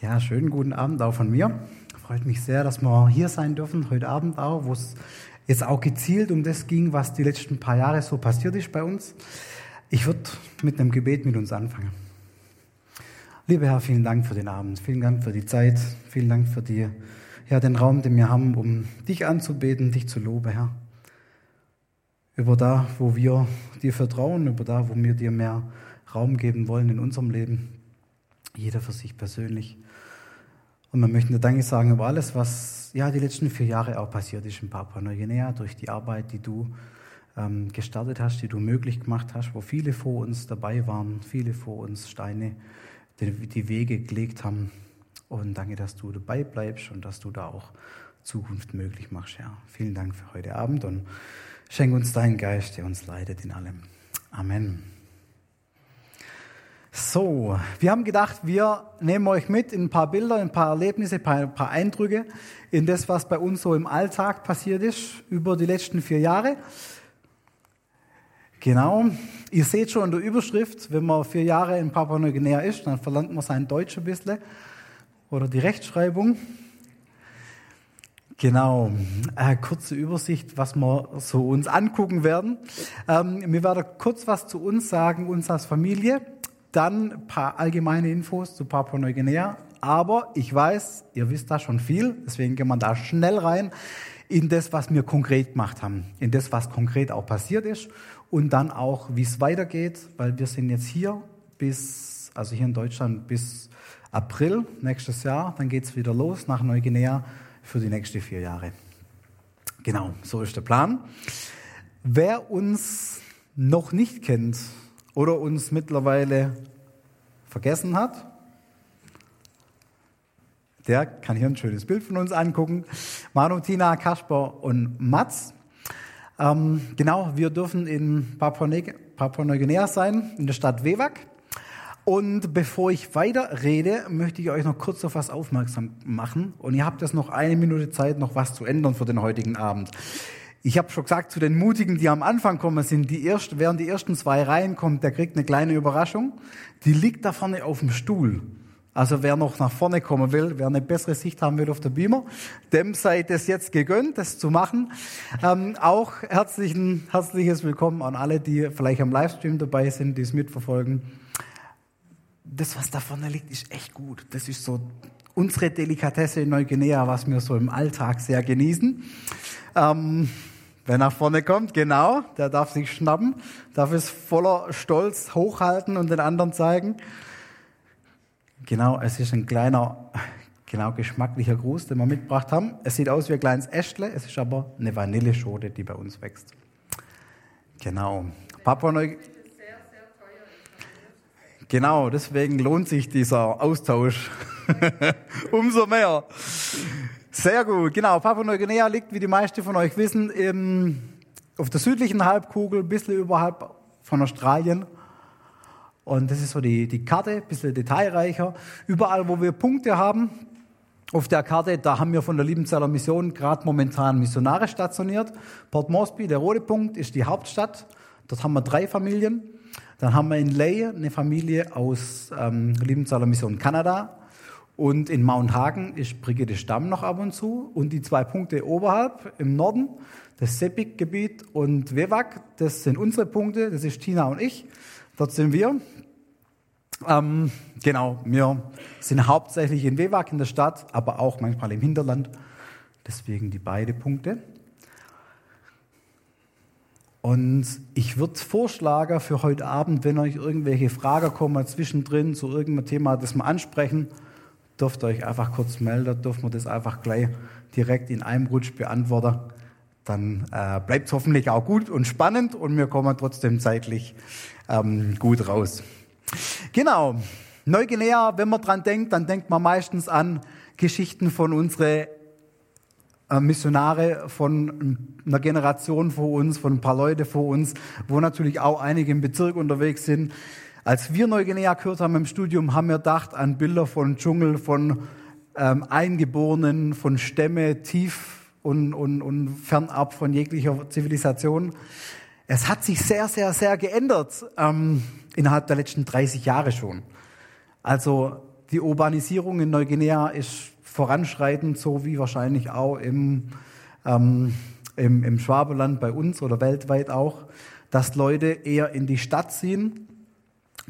Ja, schönen guten Abend auch von mir. Freut mich sehr, dass wir hier sein dürfen, heute Abend auch, wo es jetzt auch gezielt um das ging, was die letzten paar Jahre so passiert ist bei uns. Ich würde mit einem Gebet mit uns anfangen. Lieber Herr, vielen Dank für den Abend, vielen Dank für die Zeit, vielen Dank für die, ja, den Raum, den wir haben, um dich anzubeten, dich zu loben, Herr. Über da, wo wir dir vertrauen, über da, wo wir dir mehr Raum geben wollen in unserem Leben. Jeder für sich persönlich. Und wir möchten dir Danke sagen über alles, was ja die letzten vier Jahre auch passiert ist in Papua-Neuguinea, durch die Arbeit, die du ähm, gestartet hast, die du möglich gemacht hast, wo viele vor uns dabei waren, viele vor uns Steine, die, die Wege gelegt haben. Und danke, dass du dabei bleibst und dass du da auch Zukunft möglich machst. Ja. Vielen Dank für heute Abend und schenk uns deinen Geist, der uns leitet in allem. Amen. So, wir haben gedacht, wir nehmen euch mit in ein paar Bilder, ein paar Erlebnisse, ein paar, ein paar Eindrücke in das, was bei uns so im Alltag passiert ist über die letzten vier Jahre. Genau. Ihr seht schon in der Überschrift, wenn man vier Jahre in Papua-Neuguinea ist, dann verlangt man sein Deutsch ein bisschen oder die Rechtschreibung. Genau, äh, kurze Übersicht, was wir so uns angucken werden. Ähm, wir werden kurz was zu uns sagen, uns als Familie. Dann ein paar allgemeine Infos zu Papua-Neuguinea. Aber ich weiß, ihr wisst da schon viel, deswegen gehen wir da schnell rein in das, was wir konkret gemacht haben, in das, was konkret auch passiert ist und dann auch, wie es weitergeht, weil wir sind jetzt hier bis, also hier in Deutschland bis April nächstes Jahr, dann geht es wieder los nach Neuguinea für die nächsten vier Jahre. Genau, so ist der Plan. Wer uns noch nicht kennt, oder uns mittlerweile vergessen hat, der kann hier ein schönes Bild von uns angucken. Manu, Tina, Kasper und Mats. Ähm, genau, wir dürfen in Papua-Neuguinea sein, in der Stadt Wewak. Und bevor ich weiter rede, möchte ich euch noch kurz auf was aufmerksam machen. Und ihr habt jetzt noch eine Minute Zeit, noch was zu ändern für den heutigen Abend. Ich habe schon gesagt, zu den Mutigen, die am Anfang kommen, sind die ersten, während die ersten zwei Reihen kommt, der kriegt eine kleine Überraschung. Die liegt da vorne auf dem Stuhl. Also wer noch nach vorne kommen will, wer eine bessere Sicht haben will auf der Beamer, dem sei das jetzt gegönnt, das zu machen. Ähm, auch herzlichen, herzliches Willkommen an alle, die vielleicht am Livestream dabei sind, die es mitverfolgen. Das, was da vorne liegt, ist echt gut. Das ist so unsere Delikatesse in Neuguinea, was wir so im Alltag sehr genießen. Ähm, Wer nach vorne kommt, genau, der darf sich schnappen, darf es voller Stolz hochhalten und den anderen zeigen. Genau, es ist ein kleiner, genau geschmacklicher Gruß, den wir mitgebracht haben. Es sieht aus wie ein kleines Äschle, es ist aber eine Vanilleschote, die bei uns wächst. Genau. Papua Neu Genau, deswegen lohnt sich dieser Austausch umso mehr. Sehr gut, genau. Papua-Neuguinea liegt, wie die meisten von euch wissen, im, auf der südlichen Halbkugel, ein bisschen überhalb von Australien. Und das ist so die, die Karte, ein bisschen detailreicher. Überall, wo wir Punkte haben, auf der Karte, da haben wir von der Liebenzeller Mission gerade momentan Missionare stationiert. Port Moresby, der rote Punkt, ist die Hauptstadt. Dort haben wir drei Familien. Dann haben wir in Ley eine Familie aus ähm, Liebenzeller Mission Kanada. Und in Mount Hagen ist Brigitte Stamm noch ab und zu. Und die zwei Punkte oberhalb im Norden, das Sepik-Gebiet und Wewak, das sind unsere Punkte. Das ist Tina und ich. Dort sind wir. Ähm, genau, wir sind hauptsächlich in Wewak in der Stadt, aber auch manchmal im Hinterland. Deswegen die beiden Punkte. Und ich würde vorschlagen für heute Abend, wenn euch irgendwelche Fragen kommen zwischendrin zu irgendeinem Thema, das wir ansprechen, dürft ihr euch einfach kurz melden, dürfen wir das einfach gleich direkt in einem Rutsch beantworten. Dann äh, bleibt es hoffentlich auch gut und spannend und wir kommen trotzdem zeitlich ähm, gut raus. Genau. Neuguinea, wenn man dran denkt, dann denkt man meistens an Geschichten von unseren äh, Missionare von einer Generation vor uns, von ein paar Leute vor uns, wo natürlich auch einige im Bezirk unterwegs sind. Als wir Neuguinea gehört haben im Studium, haben wir gedacht an Bilder von Dschungel, von ähm, Eingeborenen, von Stämme tief und, und, und fernab von jeglicher Zivilisation. Es hat sich sehr, sehr, sehr geändert ähm, innerhalb der letzten 30 Jahre schon. Also die Urbanisierung in Neuguinea ist voranschreitend, so wie wahrscheinlich auch im, ähm, im, im Schwabeland bei uns oder weltweit auch, dass Leute eher in die Stadt ziehen,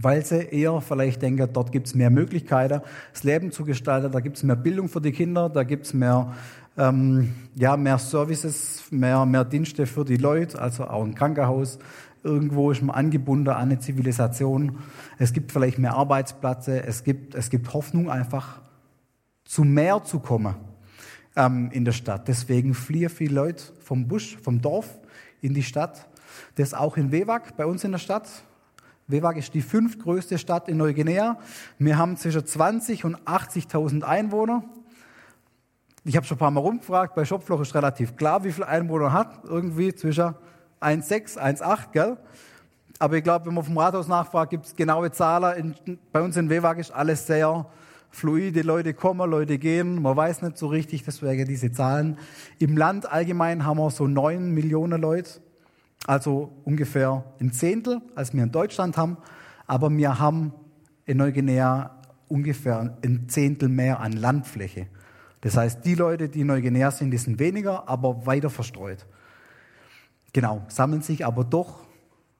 weil sie eher vielleicht denken, dort gibt es mehr Möglichkeiten, das Leben zu gestalten, da gibt es mehr Bildung für die Kinder, da gibt es mehr, ähm, ja, mehr Services, mehr, mehr Dienste für die Leute, also auch ein Krankenhaus. Irgendwo ist man angebunden an eine Zivilisation. Es gibt vielleicht mehr Arbeitsplätze. Es gibt, es gibt Hoffnung einfach zu mehr zu kommen ähm, in der Stadt. Deswegen fliehen viele Leute vom Busch, vom Dorf in die Stadt. Das auch in Wewak, bei uns in der Stadt. Wewak ist die fünftgrößte Stadt in Neuguinea. Wir haben zwischen 20 und 80.000 Einwohner. Ich habe schon ein paar Mal rumgefragt, bei Schopfloch ist relativ klar, wie viele Einwohner hat. Irgendwie zwischen 1,6, 1,8, gell? Aber ich glaube, wenn man vom Rathaus nachfragt, gibt es genaue Zahlen. In, bei uns in Wewak ist alles sehr fluide, Leute kommen, Leute gehen, man weiß nicht so richtig, deswegen diese Zahlen. Im Land allgemein haben wir so neun Millionen Leute, also ungefähr ein Zehntel, als wir in Deutschland haben, aber wir haben in Neuguinea ungefähr ein Zehntel mehr an Landfläche. Das heißt, die Leute, die in Neuguinea sind, die sind weniger, aber weiter verstreut. Genau, sammeln sich aber doch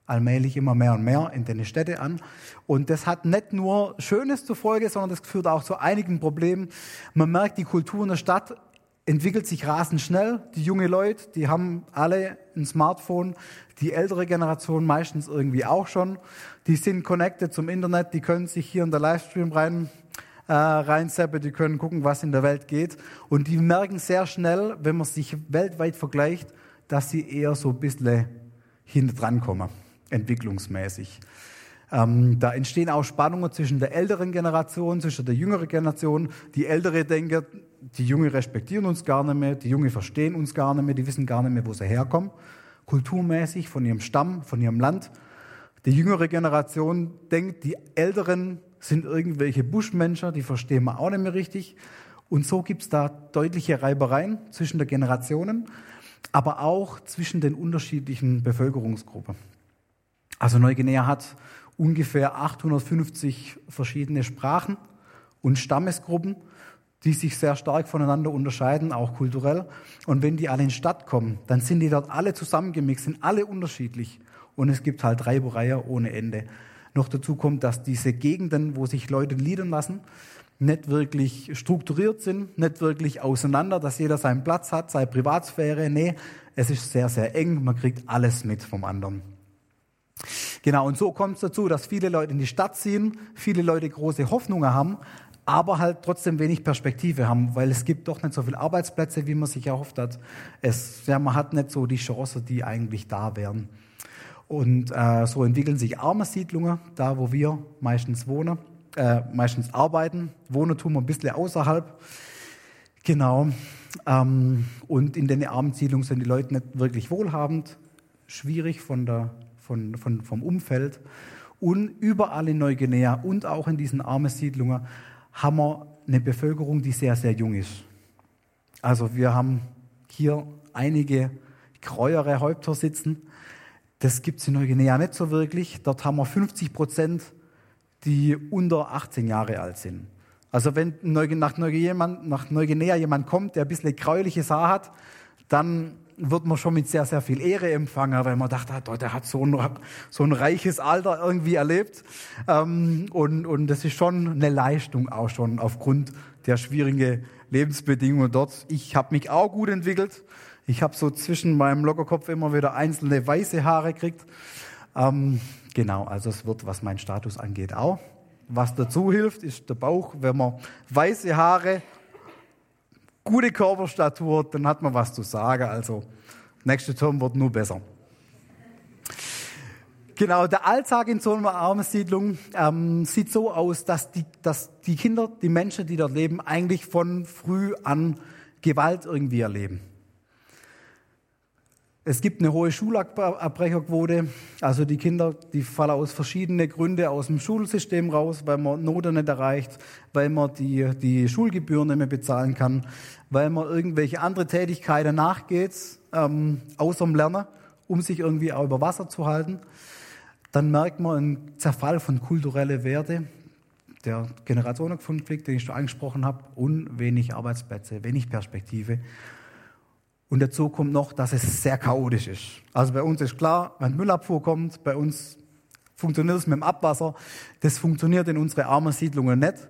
allmählich immer mehr und mehr in den Städte an. Und das hat nicht nur Schönes zur Folge, sondern das führt auch zu einigen Problemen. Man merkt, die Kultur in der Stadt entwickelt sich rasend schnell. Die junge Leute, die haben alle ein Smartphone, die ältere Generation meistens irgendwie auch schon. Die sind connected zum Internet, die können sich hier in der Livestream rein äh, reinseppen, die können gucken, was in der Welt geht. Und die merken sehr schnell, wenn man sich weltweit vergleicht, dass sie eher so ein bisschen hinten dran kommen entwicklungsmäßig. Ähm, da entstehen auch Spannungen zwischen der älteren Generation, zwischen der jüngeren Generation. Die Ältere denken, die Junge respektieren uns gar nicht mehr, die Junge verstehen uns gar nicht mehr, die wissen gar nicht mehr, wo sie herkommen, kulturmäßig, von ihrem Stamm, von ihrem Land. Die jüngere Generation denkt, die Älteren sind irgendwelche Buschmenschen, die verstehen wir auch nicht mehr richtig. Und so gibt es da deutliche Reibereien zwischen den Generationen, aber auch zwischen den unterschiedlichen Bevölkerungsgruppen. Also Neuguinea hat ungefähr 850 verschiedene Sprachen und Stammesgruppen, die sich sehr stark voneinander unterscheiden, auch kulturell. Und wenn die alle in die Stadt kommen, dann sind die dort alle zusammengemixt, sind alle unterschiedlich. Und es gibt halt Reibereien ohne Ende. Noch dazu kommt, dass diese Gegenden, wo sich Leute liedern lassen, nicht wirklich strukturiert sind, nicht wirklich auseinander, dass jeder seinen Platz hat, seine Privatsphäre. Nee, es ist sehr, sehr eng. Man kriegt alles mit vom anderen. Genau, und so kommt es dazu, dass viele Leute in die Stadt ziehen, viele Leute große Hoffnungen haben, aber halt trotzdem wenig Perspektive haben, weil es gibt doch nicht so viele Arbeitsplätze, wie man sich erhofft hat. Es, ja, man hat nicht so die Chancen, die eigentlich da wären. Und äh, so entwickeln sich arme Siedlungen, da wo wir meistens wohnen, äh, meistens arbeiten. Wohnen tun wir ein bisschen außerhalb. Genau. Ähm, und in den armen Siedlungen sind die Leute nicht wirklich wohlhabend, schwierig von der von, von, vom Umfeld. Und überall in Neuguinea und auch in diesen armen Siedlungen haben wir eine Bevölkerung, die sehr, sehr jung ist. Also wir haben hier einige gräuere Häupter sitzen. Das gibt es in Neuguinea nicht so wirklich. Dort haben wir 50 Prozent, die unter 18 Jahre alt sind. Also wenn nach Neuguinea jemand kommt, der ein bisschen gräuliches Haar hat, dann wird man schon mit sehr, sehr viel Ehre empfangen, weil man dachte, der hat so ein, so ein reiches Alter irgendwie erlebt. Ähm, und, und das ist schon eine Leistung auch schon aufgrund der schwierigen Lebensbedingungen dort. Ich habe mich auch gut entwickelt. Ich habe so zwischen meinem Lockerkopf immer wieder einzelne weiße Haare gekriegt. Ähm, genau, also es wird, was mein Status angeht, auch. Was dazu hilft, ist der Bauch. Wenn man weiße Haare gute Körperstatur, dann hat man was zu sagen. Also, nächste Turm wird nur besser. Genau, der Alltag in so einer Armensiedlung ähm, sieht so aus, dass die, dass die Kinder, die Menschen, die dort leben, eigentlich von früh an Gewalt irgendwie erleben. Es gibt eine hohe Schulabbrecherquote. Also die Kinder, die fallen aus verschiedenen Gründen aus dem Schulsystem raus, weil man Noten nicht erreicht, weil man die, die Schulgebühren nicht mehr bezahlen kann, weil man irgendwelche andere Tätigkeiten nachgeht, ähm, außer dem Lernen, um sich irgendwie auch über Wasser zu halten. Dann merkt man einen Zerfall von kulturellen Werte. der Generationenkonflikt, den ich schon angesprochen habe, und wenig Arbeitsplätze, wenig Perspektive. Und dazu kommt noch, dass es sehr chaotisch ist. Also bei uns ist klar, wenn Müllabfuhr kommt, bei uns funktioniert es mit dem Abwasser. Das funktioniert in unsere armen Siedlungen nicht.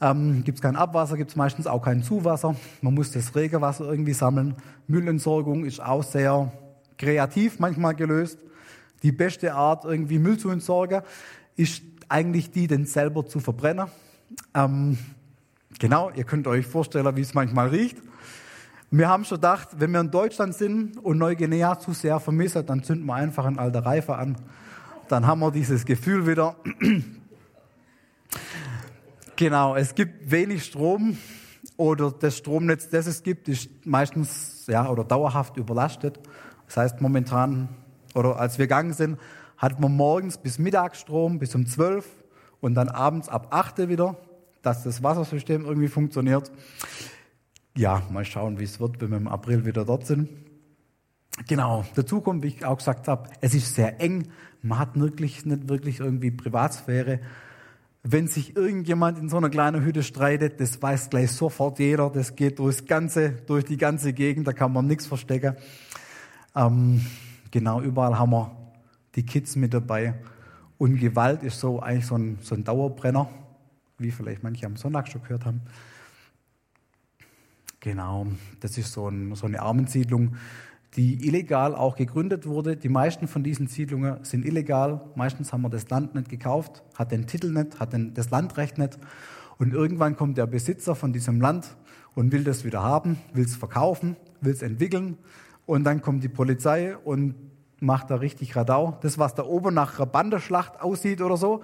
Ähm, gibt es kein Abwasser, gibt es meistens auch kein Zuwasser. Man muss das Regenwasser irgendwie sammeln. Müllentsorgung ist auch sehr kreativ manchmal gelöst. Die beste Art, irgendwie Müll zu entsorgen, ist eigentlich die, den selber zu verbrennen. Ähm, genau, ihr könnt euch vorstellen, wie es manchmal riecht. Wir haben schon gedacht, wenn wir in Deutschland sind und Neuguinea zu sehr vermissen, dann zünden wir einfach einen alten Reifen an. Dann haben wir dieses Gefühl wieder. genau, es gibt wenig Strom oder das Stromnetz, das es gibt, ist meistens ja, oder dauerhaft überlastet. Das heißt, momentan oder als wir gegangen sind, hat man morgens bis Mittagsstrom bis um 12 und dann abends ab 8 wieder, dass das Wassersystem irgendwie funktioniert. Ja, mal schauen, wie es wird, wenn wir im April wieder dort sind. Genau, dazu kommt, wie ich auch gesagt habe, es ist sehr eng. Man hat wirklich nicht wirklich irgendwie Privatsphäre. Wenn sich irgendjemand in so einer kleinen Hütte streitet, das weiß gleich sofort jeder. Das geht durchs ganze, durch die ganze Gegend, da kann man nichts verstecken. Ähm, genau, überall haben wir die Kids mit dabei. Und Gewalt ist so eigentlich so ein, so ein Dauerbrenner, wie vielleicht manche am Sonntag schon gehört haben. Genau, das ist so, ein, so eine Armensiedlung, die illegal auch gegründet wurde. Die meisten von diesen Siedlungen sind illegal. Meistens haben wir das Land nicht gekauft, hat den Titel nicht, hat den, das Landrecht nicht. Und irgendwann kommt der Besitzer von diesem Land und will das wieder haben, will es verkaufen, will es entwickeln. Und dann kommt die Polizei und macht da richtig Radau. Das, was da oben nach einer Banderschlacht aussieht oder so,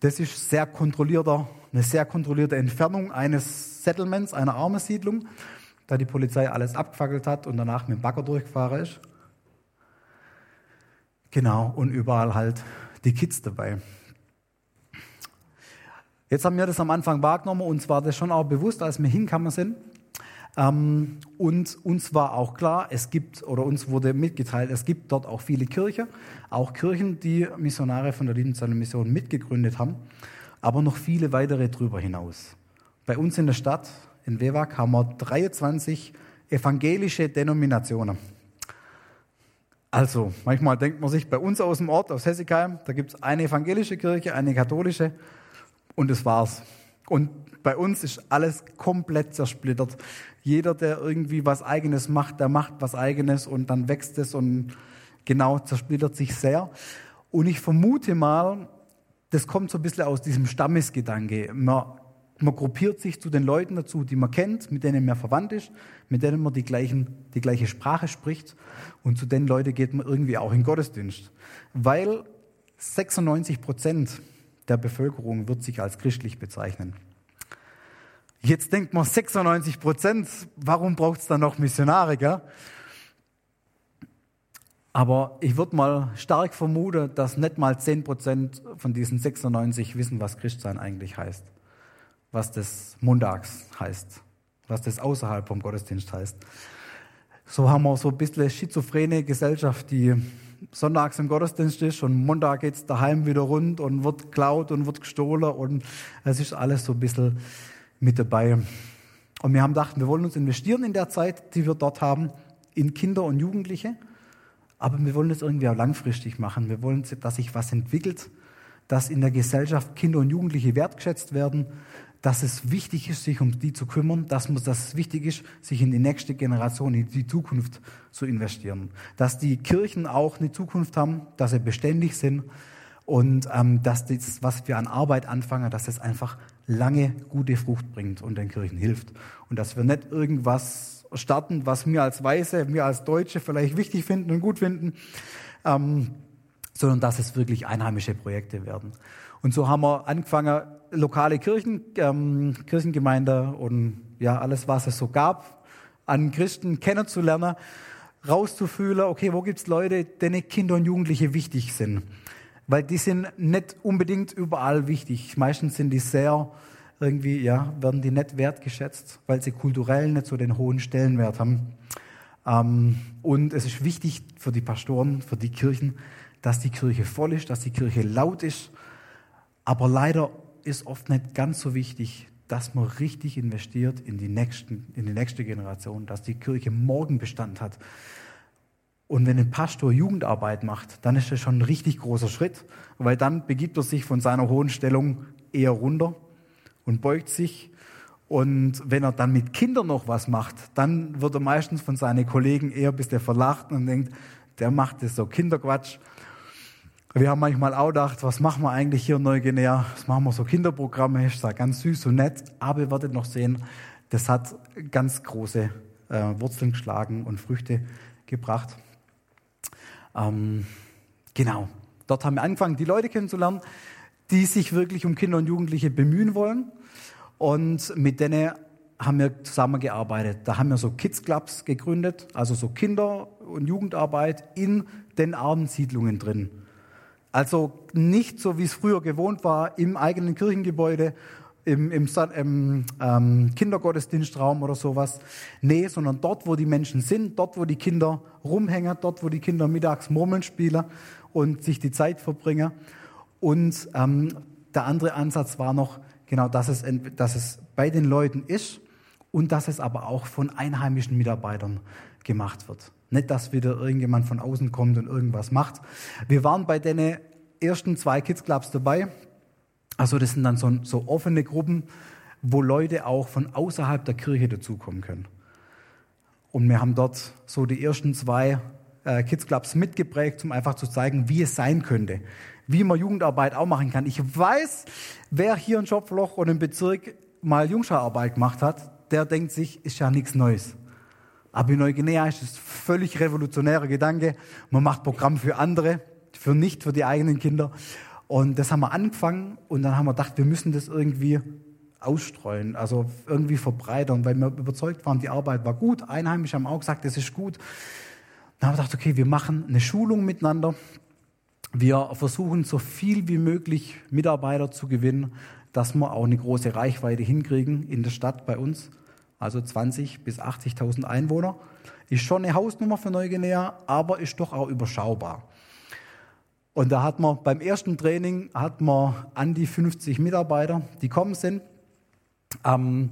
das ist sehr kontrollierter, eine sehr kontrollierte Entfernung eines Settlements, einer Armensiedlung, da die Polizei alles abgefackelt hat und danach mit dem Bagger durchgefahren ist. Genau, und überall halt die Kids dabei. Jetzt haben wir das am Anfang wahrgenommen, und zwar das schon auch bewusst, als wir hinkamen sind. Ähm, und uns war auch klar, es gibt, oder uns wurde mitgeteilt, es gibt dort auch viele Kirchen, auch Kirchen, die Missionare von der Liebenzeller Mission mitgegründet haben, aber noch viele weitere drüber hinaus. Bei uns in der Stadt, in Wewak, haben wir 23 evangelische Denominationen. Also, manchmal denkt man sich, bei uns aus dem Ort, aus Hessigheim, da gibt es eine evangelische Kirche, eine katholische und das war's. Und bei uns ist alles komplett zersplittert. Jeder, der irgendwie was Eigenes macht, der macht was Eigenes und dann wächst es und genau zersplittert sich sehr. Und ich vermute mal, das kommt so ein bisschen aus diesem Stammesgedanke. Man, man gruppiert sich zu den Leuten dazu, die man kennt, mit denen man verwandt ist, mit denen man die, gleichen, die gleiche Sprache spricht. Und zu den Leuten geht man irgendwie auch in Gottesdienst. Weil 96 Prozent der Bevölkerung wird sich als christlich bezeichnen. Jetzt denkt man 96 Prozent, warum braucht es dann noch Missionare? Gell? Aber ich würde mal stark vermuten, dass nicht mal 10 Prozent von diesen 96 wissen, was Christsein eigentlich heißt. Was das Montags heißt. Was das außerhalb vom Gottesdienst heißt. So haben wir so ein bisschen schizophrene Gesellschaft, die sonntags im Gottesdienst ist und Montag geht es daheim wieder rund und wird klaut und wird gestohlen und es ist alles so ein bisschen mit dabei. Und wir haben gedacht, wir wollen uns investieren in der Zeit, die wir dort haben, in Kinder und Jugendliche. Aber wir wollen das irgendwie auch langfristig machen. Wir wollen, dass sich was entwickelt, dass in der Gesellschaft Kinder und Jugendliche wertgeschätzt werden, dass es wichtig ist, sich um die zu kümmern, dass, man, dass es wichtig ist, sich in die nächste Generation, in die Zukunft zu investieren. Dass die Kirchen auch eine Zukunft haben, dass sie beständig sind und ähm, dass das, was wir an Arbeit anfangen, dass es einfach lange gute Frucht bringt und den Kirchen hilft. Und dass wir nicht irgendwas starten, was wir als Weiße, wir als Deutsche vielleicht wichtig finden und gut finden, ähm, sondern dass es wirklich einheimische Projekte werden. Und so haben wir angefangen, lokale Kirchen, ähm, Kirchengemeinde und ja, alles, was es so gab, an Christen kennenzulernen, rauszufühlen, okay, wo gibt's Leute, denen Kinder und Jugendliche wichtig sind. Weil die sind nicht unbedingt überall wichtig. Meistens sind die sehr, irgendwie, ja, werden die nicht wertgeschätzt, weil sie kulturell nicht so den hohen Stellenwert haben. Ähm, und es ist wichtig für die Pastoren, für die Kirchen, dass die Kirche voll ist, dass die Kirche laut ist, aber leider ist oft nicht ganz so wichtig, dass man richtig investiert in die, nächsten, in die nächste Generation, dass die Kirche morgen Bestand hat. Und wenn ein Pastor Jugendarbeit macht, dann ist das schon ein richtig großer Schritt, weil dann begibt er sich von seiner hohen Stellung eher runter und beugt sich. Und wenn er dann mit Kindern noch was macht, dann wird er meistens von seinen Kollegen eher bis der verlacht und denkt, der macht das so Kinderquatsch. Wir haben manchmal auch gedacht, was machen wir eigentlich hier in Neuguinea? Was machen wir so Kinderprogramme? Ist zwar ganz süß und nett, aber ihr werdet noch sehen, das hat ganz große äh, Wurzeln geschlagen und Früchte gebracht. Ähm, genau, dort haben wir angefangen, die Leute kennenzulernen, die sich wirklich um Kinder und Jugendliche bemühen wollen. Und mit denen haben wir zusammengearbeitet. Da haben wir so Kids Clubs gegründet, also so Kinder- und Jugendarbeit in den armen Siedlungen drin. Also nicht so, wie es früher gewohnt war, im eigenen Kirchengebäude, im, im, im ähm, Kindergottesdienstraum oder sowas. Nee, sondern dort, wo die Menschen sind, dort, wo die Kinder rumhängen, dort, wo die Kinder mittags Murmeln spielen und sich die Zeit verbringen. Und ähm, der andere Ansatz war noch, genau, dass es, dass es bei den Leuten ist und dass es aber auch von einheimischen Mitarbeitern gemacht wird. Nicht, dass wieder irgendjemand von außen kommt und irgendwas macht. Wir waren bei den ersten zwei Kids Clubs dabei. Also das sind dann so, so offene Gruppen, wo Leute auch von außerhalb der Kirche dazukommen können. Und wir haben dort so die ersten zwei äh, Kids Clubs mitgeprägt, um einfach zu zeigen, wie es sein könnte, wie man Jugendarbeit auch machen kann. Ich weiß, wer hier ein Schopfloch und im Bezirk mal Jungschararbeit gemacht hat, der denkt sich, ist ja nichts Neues. Aber in Neuguinea ist es völlig revolutionärer Gedanke. Man macht Programm für andere, für nicht für die eigenen Kinder. Und das haben wir angefangen und dann haben wir gedacht, wir müssen das irgendwie ausstreuen, also irgendwie verbreitern, weil wir überzeugt waren, die Arbeit war gut. Einheimische haben auch gesagt, das ist gut. Dann haben wir gedacht, okay, wir machen eine Schulung miteinander. Wir versuchen so viel wie möglich Mitarbeiter zu gewinnen, dass wir auch eine große Reichweite hinkriegen in der Stadt bei uns also 20 bis 80.000 Einwohner. Ist schon eine Hausnummer für Neuguinea, aber ist doch auch überschaubar. Und da hat man beim ersten Training hat man an die 50 Mitarbeiter, die kommen sind. Ähm,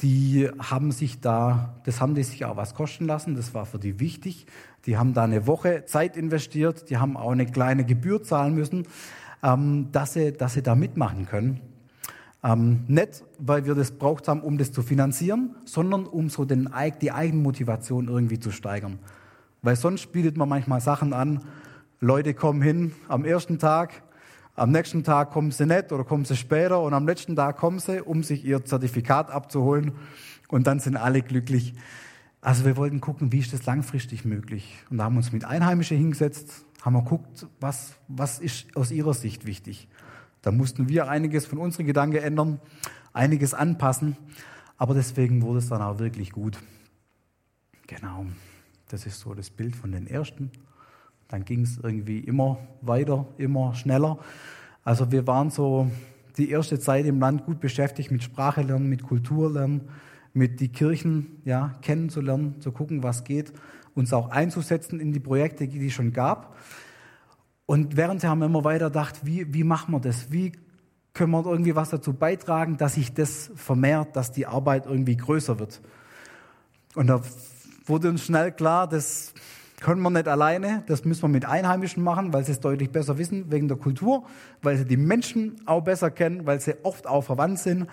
die haben sich da, das haben die sich auch was kosten lassen. Das war für die wichtig. Die haben da eine Woche Zeit investiert. Die haben auch eine kleine Gebühr zahlen müssen, ähm, dass sie, dass sie da mitmachen können. Ähm, nicht, weil wir das braucht haben, um das zu finanzieren, sondern um so den, die Eigenmotivation irgendwie zu steigern. Weil sonst bietet man manchmal Sachen an, Leute kommen hin am ersten Tag, am nächsten Tag kommen sie nicht oder kommen sie später und am letzten Tag kommen sie, um sich ihr Zertifikat abzuholen und dann sind alle glücklich. Also wir wollten gucken, wie ist das langfristig möglich. Und da haben wir uns mit Einheimischen hingesetzt, haben wir geguckt, was, was ist aus ihrer Sicht wichtig. Da mussten wir einiges von unseren Gedanken ändern, einiges anpassen, aber deswegen wurde es dann auch wirklich gut. Genau, das ist so das Bild von den ersten. Dann ging es irgendwie immer weiter, immer schneller. Also wir waren so die erste Zeit im Land gut beschäftigt mit Sprache lernen, mit Kultur lernen, mit die Kirchen ja, kennenzulernen, zu gucken, was geht, uns auch einzusetzen in die Projekte, die es schon gab. Und während haben wir immer weiter gedacht, wie, wie machen wir das? Wie können wir irgendwie was dazu beitragen, dass sich das vermehrt, dass die Arbeit irgendwie größer wird? Und da wurde uns schnell klar, das können wir nicht alleine, das müssen wir mit Einheimischen machen, weil sie es deutlich besser wissen, wegen der Kultur, weil sie die Menschen auch besser kennen, weil sie oft auch verwandt sind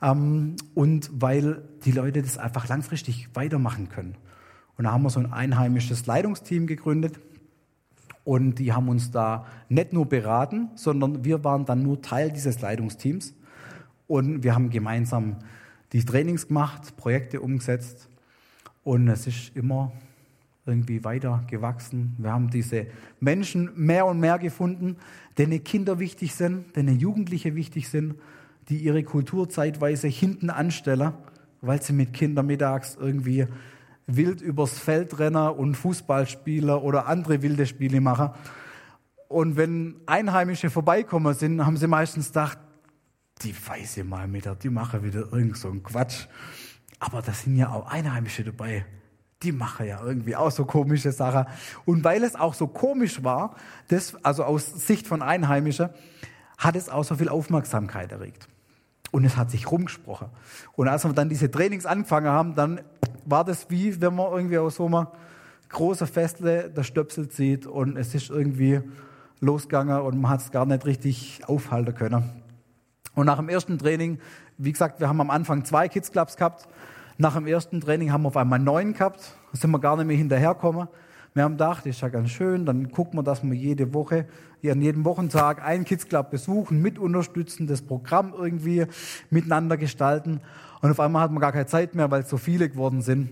ähm, und weil die Leute das einfach langfristig weitermachen können. Und da haben wir so ein einheimisches Leitungsteam gegründet, und die haben uns da nicht nur beraten, sondern wir waren dann nur Teil dieses Leitungsteams. Und wir haben gemeinsam die Trainings gemacht, Projekte umgesetzt. Und es ist immer irgendwie weiter gewachsen. Wir haben diese Menschen mehr und mehr gefunden, denen Kinder wichtig sind, denen Jugendliche wichtig sind, die ihre Kultur zeitweise hinten anstellen, weil sie mit Kindern mittags irgendwie wild übers Feld rennen und Fußballspieler oder andere wilde Spiele machen. Und wenn Einheimische vorbeikommen sind, haben sie meistens gedacht, die weiße mal mit der, die machen wieder irgend so einen Quatsch. Aber da sind ja auch Einheimische dabei. Die machen ja irgendwie auch so komische Sachen. Und weil es auch so komisch war, das, also aus Sicht von Einheimischen, hat es auch so viel Aufmerksamkeit erregt. Und es hat sich rumgesprochen. Und als wir dann diese Trainings angefangen haben, dann war das wie, wenn man irgendwie aus so einem großen Festle der Stöpsel zieht und es ist irgendwie losgegangen und man hat es gar nicht richtig aufhalten können. Und nach dem ersten Training, wie gesagt, wir haben am Anfang zwei Kids Clubs gehabt. Nach dem ersten Training haben wir auf einmal neun gehabt. Da sind wir gar nicht mehr hinterhergekommen. Wir haben gedacht, das ist ja ganz schön, dann gucken wir, dass wir jede Woche, an jedem Wochentag einen Kids Club besuchen, mit unterstützen, das Programm irgendwie miteinander gestalten. Und auf einmal hat man gar keine Zeit mehr, weil es so viele geworden sind.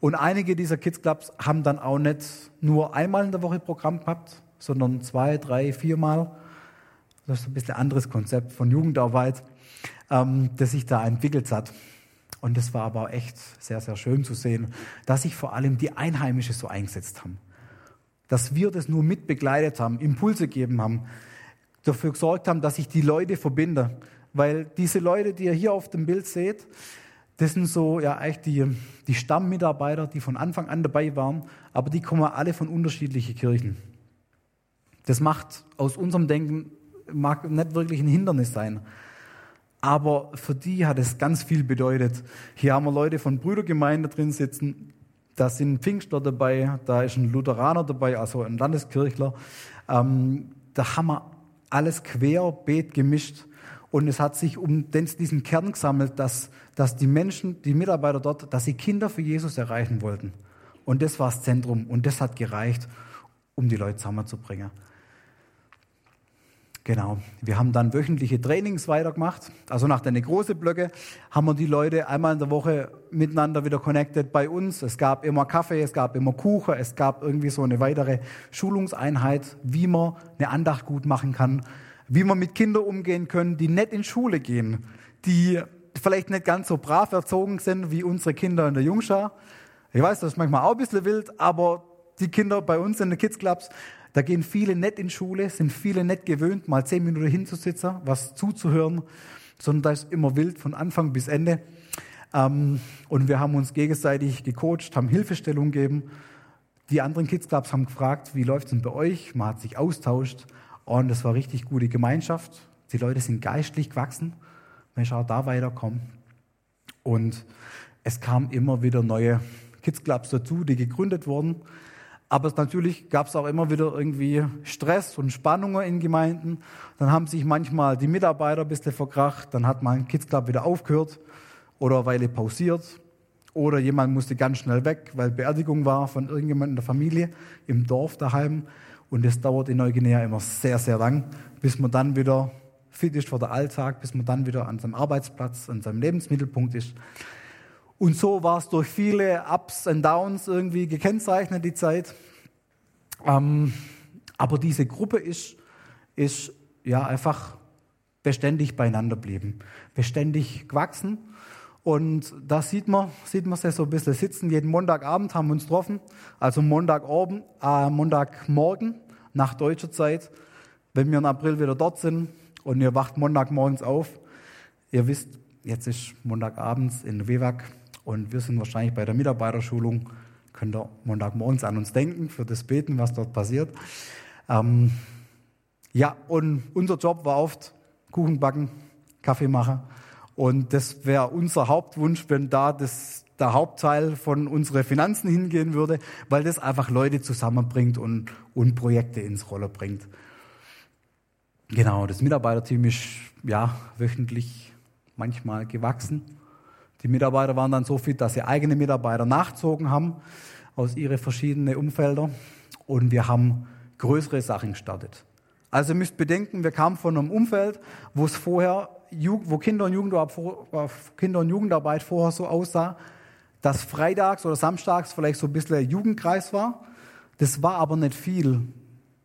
Und einige dieser Kids Clubs haben dann auch nicht nur einmal in der Woche Programm gehabt, sondern zwei, drei, viermal. Das ist ein bisschen ein anderes Konzept von Jugendarbeit, ähm, das sich da entwickelt hat. Und das war aber echt sehr, sehr schön zu sehen, dass sich vor allem die Einheimischen so eingesetzt haben. Dass wir das nur mitbegleitet haben, Impulse gegeben haben, dafür gesorgt haben, dass sich die Leute verbinden. Weil diese Leute, die ihr hier auf dem Bild seht, das sind so ja eigentlich die, die Stammmitarbeiter, die von Anfang an dabei waren, aber die kommen alle von unterschiedlichen Kirchen. Das macht aus unserem Denken mag nicht wirklich ein Hindernis sein. Aber für die hat es ganz viel bedeutet. Hier haben wir Leute von Brüdergemeinde drin sitzen. Da sind Pfingstler dabei, da ist ein Lutheraner dabei, also ein Landeskirchler. Ähm, da haben wir alles querbeet gemischt. Und es hat sich um diesen Kern gesammelt, dass, dass die Menschen, die Mitarbeiter dort, dass sie Kinder für Jesus erreichen wollten. Und das war das Zentrum. Und das hat gereicht, um die Leute zusammenzubringen. Genau. Wir haben dann wöchentliche Trainings weitergemacht. Also nach den großen Blöcke haben wir die Leute einmal in der Woche miteinander wieder connected bei uns. Es gab immer Kaffee, es gab immer Kuchen, es gab irgendwie so eine weitere Schulungseinheit, wie man eine Andacht gut machen kann, wie man mit Kindern umgehen können, die nicht in Schule gehen, die vielleicht nicht ganz so brav erzogen sind wie unsere Kinder in der Jungschar. Ich weiß, das ist manchmal auch ein bisschen wild, aber die Kinder bei uns in den Kids Clubs, da gehen viele nicht in Schule, sind viele nicht gewöhnt, mal zehn Minuten hinzusitzen, was zuzuhören, sondern da ist immer wild von Anfang bis Ende. Ähm, und wir haben uns gegenseitig gecoacht, haben Hilfestellung gegeben. Die anderen Kids Clubs haben gefragt, wie läuft es denn bei euch? Man hat sich austauscht und es war richtig gute Gemeinschaft. Die Leute sind geistlich gewachsen. Man auch da weiterkommen. Und es kamen immer wieder neue Kids Clubs dazu, die gegründet wurden. Aber natürlich gab es auch immer wieder irgendwie Stress und Spannungen in Gemeinden. Dann haben sich manchmal die Mitarbeiter ein bisschen verkracht. Dann hat mein Kids Club wieder aufgehört oder eine Weile pausiert. Oder jemand musste ganz schnell weg, weil Beerdigung war von irgendjemandem in der Familie im Dorf daheim. Und das dauert in Neuguinea immer sehr, sehr lang, bis man dann wieder fit ist für den Alltag, bis man dann wieder an seinem Arbeitsplatz, an seinem Lebensmittelpunkt ist. Und so war es durch viele Ups und Downs irgendwie gekennzeichnet, die Zeit. Ähm, aber diese Gruppe ist, ist ja einfach beständig beieinander geblieben, beständig gewachsen. Und da sieht man, sieht man sie so ein bisschen sitzen. Jeden Montagabend haben wir uns getroffen, also Montagabend, äh, Montagmorgen nach deutscher Zeit, wenn wir im April wieder dort sind und ihr wacht Montagmorgens auf. Ihr wisst, jetzt ist Montagabends in Wewak und wir sind wahrscheinlich bei der Mitarbeiterschulung, könnt ihr Montagmorgens an uns denken, für das Beten, was dort passiert. Ähm, ja, und unser Job war oft Kuchen backen, Kaffee machen. Und das wäre unser Hauptwunsch, wenn da das, der Hauptteil von unseren Finanzen hingehen würde, weil das einfach Leute zusammenbringt und, und Projekte ins Roller bringt. Genau, das Mitarbeiterteam ist ja wöchentlich manchmal gewachsen. Die Mitarbeiter waren dann so fit, dass sie eigene Mitarbeiter nachzogen haben aus ihren verschiedenen Umfelder und wir haben größere Sachen gestartet. Also ihr müsst bedenken, wir kamen von einem Umfeld, wo es vorher, wo Kinder und Jugendarbeit, Kinder und Jugendarbeit vorher so aussah, dass freitags oder samstags vielleicht so ein bisschen Jugendkreis war. Das war aber nicht viel.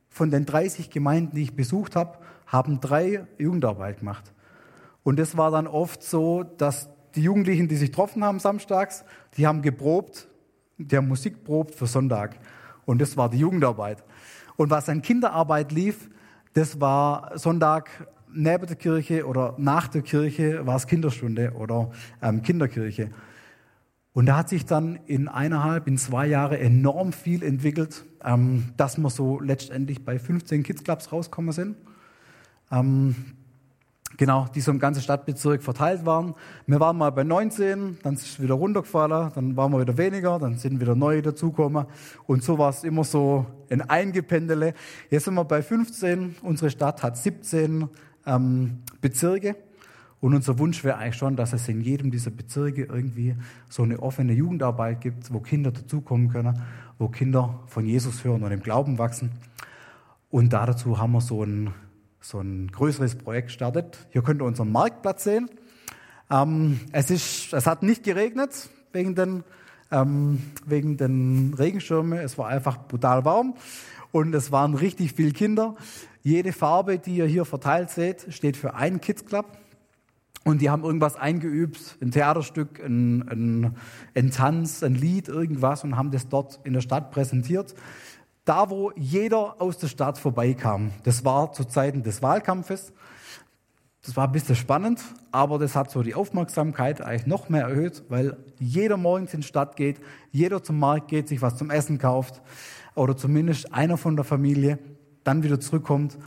Von den 30 Gemeinden, die ich besucht habe, haben drei Jugendarbeit gemacht. Und das war dann oft so, dass die Jugendlichen, die sich getroffen haben samstags, die haben geprobt, die haben Musik probt für Sonntag. Und das war die Jugendarbeit. Und was an Kinderarbeit lief, das war Sonntag neben der Kirche oder nach der Kirche war es Kinderstunde oder ähm, Kinderkirche. Und da hat sich dann in eineinhalb, in zwei Jahren enorm viel entwickelt, ähm, dass wir so letztendlich bei 15 Kids Clubs rausgekommen sind. Ähm, genau, die so im ganzen Stadtbezirk verteilt waren. Wir waren mal bei 19, dann ist es wieder runtergefallen, dann waren wir wieder weniger, dann sind wieder neue dazugekommen. Und so war es immer so ein Eingependele. Jetzt sind wir bei 15. Unsere Stadt hat 17 ähm, Bezirke. Und unser Wunsch wäre eigentlich schon, dass es in jedem dieser Bezirke irgendwie so eine offene Jugendarbeit gibt, wo Kinder dazukommen können, wo Kinder von Jesus hören und im Glauben wachsen. Und dazu haben wir so ein so ein größeres Projekt startet. Hier könnt ihr unseren Marktplatz sehen. Ähm, es, ist, es hat nicht geregnet wegen den, ähm, wegen den Regenschirmen. Es war einfach brutal warm und es waren richtig viele Kinder. Jede Farbe, die ihr hier verteilt seht, steht für einen Kids Club. Und die haben irgendwas eingeübt, ein Theaterstück, ein, ein, ein Tanz, ein Lied, irgendwas und haben das dort in der Stadt präsentiert da wo jeder aus der Stadt vorbeikam. Das war zu Zeiten des Wahlkampfes. Das war ein bisschen spannend, aber das hat so die Aufmerksamkeit eigentlich noch mehr erhöht, weil jeder morgens in die Stadt geht, jeder zum Markt geht, sich was zum Essen kauft oder zumindest einer von der Familie dann wieder zurückkommt.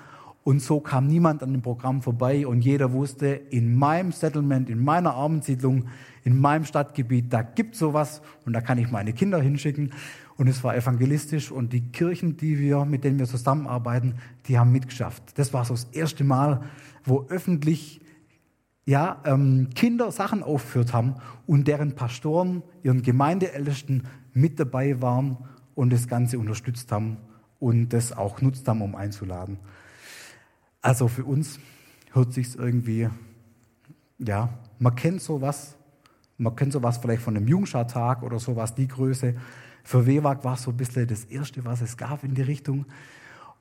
Und so kam niemand an dem Programm vorbei und jeder wusste, in meinem Settlement, in meiner Armensiedlung, in meinem Stadtgebiet, da gibt sowas und da kann ich meine Kinder hinschicken und es war evangelistisch und die Kirchen, die wir, mit denen wir zusammenarbeiten, die haben mitgeschafft. Das war so das erste Mal, wo öffentlich ja, ähm, Kinder Sachen aufgeführt haben und deren Pastoren, ihren Gemeindeältesten mit dabei waren und das Ganze unterstützt haben und das auch genutzt haben, um einzuladen. Also für uns hört sich irgendwie, ja, man kennt sowas, man kennt sowas vielleicht von einem Jungschartag oder sowas, die Größe, für WEWAG war es so ein bisschen das Erste, was es gab in die Richtung.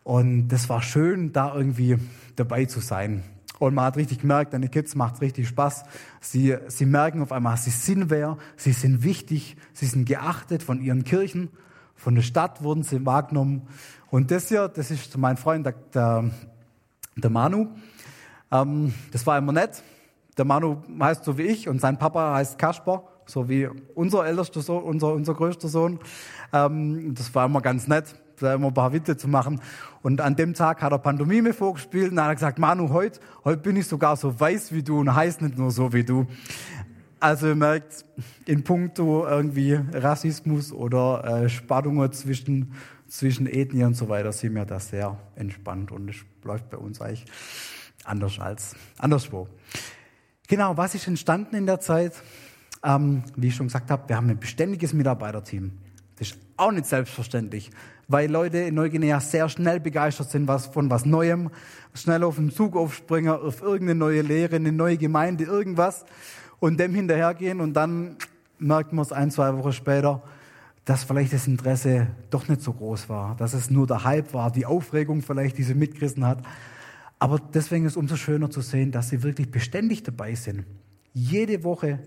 Und das war schön, da irgendwie dabei zu sein. Und man hat richtig gemerkt, deine Kids macht richtig Spaß. Sie, sie merken auf einmal, sie sind wer, sie sind wichtig, sie sind geachtet von ihren Kirchen, von der Stadt wurden sie wahrgenommen. Und das hier, das ist mein Freund, der, der, der Manu. Ähm, das war immer nett. Der Manu heißt so wie ich und sein Papa heißt Kasper so wie unser ältester Sohn, unser, unser größter Sohn. Ähm, das war immer ganz nett, da immer ein paar Witze zu machen. Und an dem Tag hat er Pantomime vorgespielt und dann hat er gesagt, Manu, heute, heute bin ich sogar so weiß wie du und heißt nicht nur so wie du. Also ihr merkt, in puncto irgendwie Rassismus oder äh, Spannungen zwischen, zwischen Ethnien und so weiter sind wir da sehr entspannt und es läuft bei uns eigentlich anders als anderswo. Genau, was ist entstanden in der Zeit? Ähm, wie ich schon gesagt habe, wir haben ein beständiges Mitarbeiterteam. Das ist auch nicht selbstverständlich, weil Leute in Neuguinea sehr schnell begeistert sind was, von was Neuem, schnell auf den Zug aufspringen, auf irgendeine neue Lehre, eine neue Gemeinde, irgendwas und dem hinterhergehen und dann merkt man es ein, zwei Wochen später, dass vielleicht das Interesse doch nicht so groß war, dass es nur der Hype war, die Aufregung vielleicht, die sie mitgerissen hat. Aber deswegen ist es umso schöner zu sehen, dass sie wirklich beständig dabei sind. Jede Woche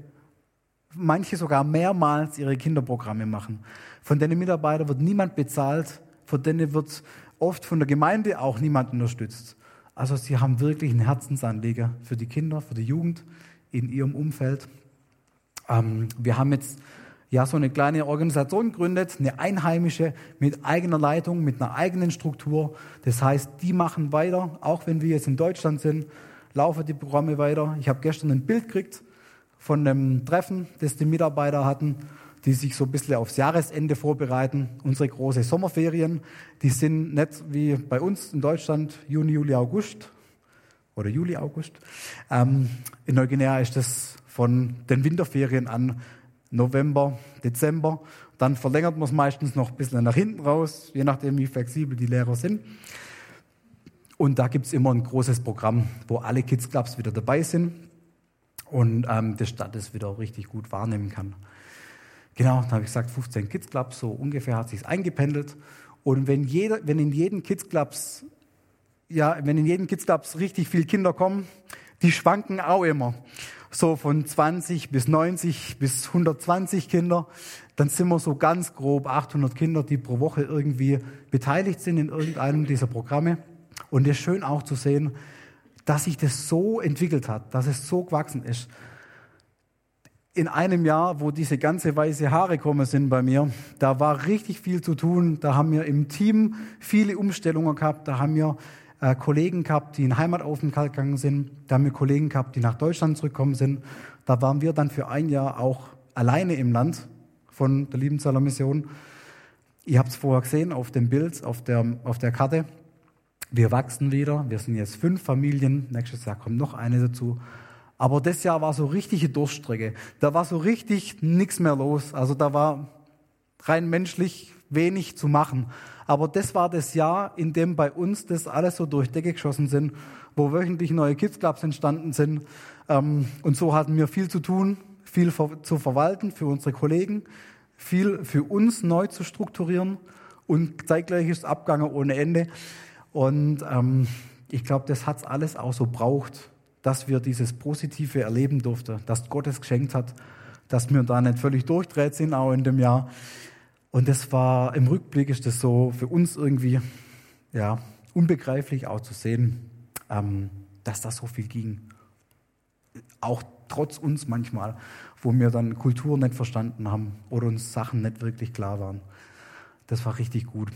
manche sogar mehrmals ihre Kinderprogramme machen. Von denen Mitarbeitern wird niemand bezahlt, von denen wird oft von der Gemeinde auch niemand unterstützt. Also sie haben wirklich einen Herzensanleger für die Kinder, für die Jugend in ihrem Umfeld. Ähm, wir haben jetzt ja so eine kleine Organisation gegründet, eine einheimische mit eigener Leitung, mit einer eigenen Struktur. Das heißt, die machen weiter, auch wenn wir jetzt in Deutschland sind, laufen die Programme weiter. Ich habe gestern ein Bild gekriegt von einem Treffen, das die Mitarbeiter hatten, die sich so ein bisschen aufs Jahresende vorbereiten. Unsere große Sommerferien, die sind nicht wie bei uns in Deutschland Juni, Juli, August oder Juli, August. Ähm, in Neuguinea ist das von den Winterferien an November, Dezember. Dann verlängert man es meistens noch ein bisschen nach hinten raus, je nachdem, wie flexibel die Lehrer sind. Und da gibt es immer ein großes Programm, wo alle Kids Clubs wieder dabei sind und ähm, die Stadt es wieder richtig gut wahrnehmen kann. Genau, da habe ich gesagt, 15 Kids Clubs, so ungefähr hat sich eingependelt. Und wenn, jeder, wenn in jeden Kids Clubs, ja, wenn in jeden Kids Clubs richtig viele Kinder kommen, die schwanken auch immer. So von 20 bis 90 bis 120 Kinder, dann sind wir so ganz grob 800 Kinder, die pro Woche irgendwie beteiligt sind in irgendeinem dieser Programme. Und es ist schön auch zu sehen, dass sich das so entwickelt hat, dass es so gewachsen ist. In einem Jahr, wo diese ganze weiße Haare kommen sind bei mir, da war richtig viel zu tun. Da haben wir im Team viele Umstellungen gehabt. Da haben wir äh, Kollegen gehabt, die in Heimataufenthalt gegangen sind. Da haben wir Kollegen gehabt, die nach Deutschland zurückgekommen sind. Da waren wir dann für ein Jahr auch alleine im Land von der Liebenzeller Mission. Ihr habt es vorher gesehen auf dem Bild, auf der, auf der Karte. Wir wachsen wieder. Wir sind jetzt fünf Familien. Nächstes Jahr kommt noch eine dazu. Aber das Jahr war so richtige Durststrecke. Da war so richtig nichts mehr los. Also da war rein menschlich wenig zu machen. Aber das war das Jahr, in dem bei uns das alles so durch Decke geschossen sind, wo wöchentlich neue Kids Clubs entstanden sind. Ähm, und so hatten wir viel zu tun, viel zu verwalten für unsere Kollegen, viel für uns neu zu strukturieren und zeitgleich ist Abgange ohne Ende. Und ähm, ich glaube, das hat es alles auch so braucht, dass wir dieses Positive erleben durften, dass Gott es geschenkt hat, dass wir da nicht völlig durchdreht sind, auch in dem Jahr. Und das war, im Rückblick ist das so für uns irgendwie, ja, unbegreiflich auch zu sehen, ähm, dass da so viel ging. Auch trotz uns manchmal, wo wir dann Kultur nicht verstanden haben oder uns Sachen nicht wirklich klar waren. Das war richtig gut.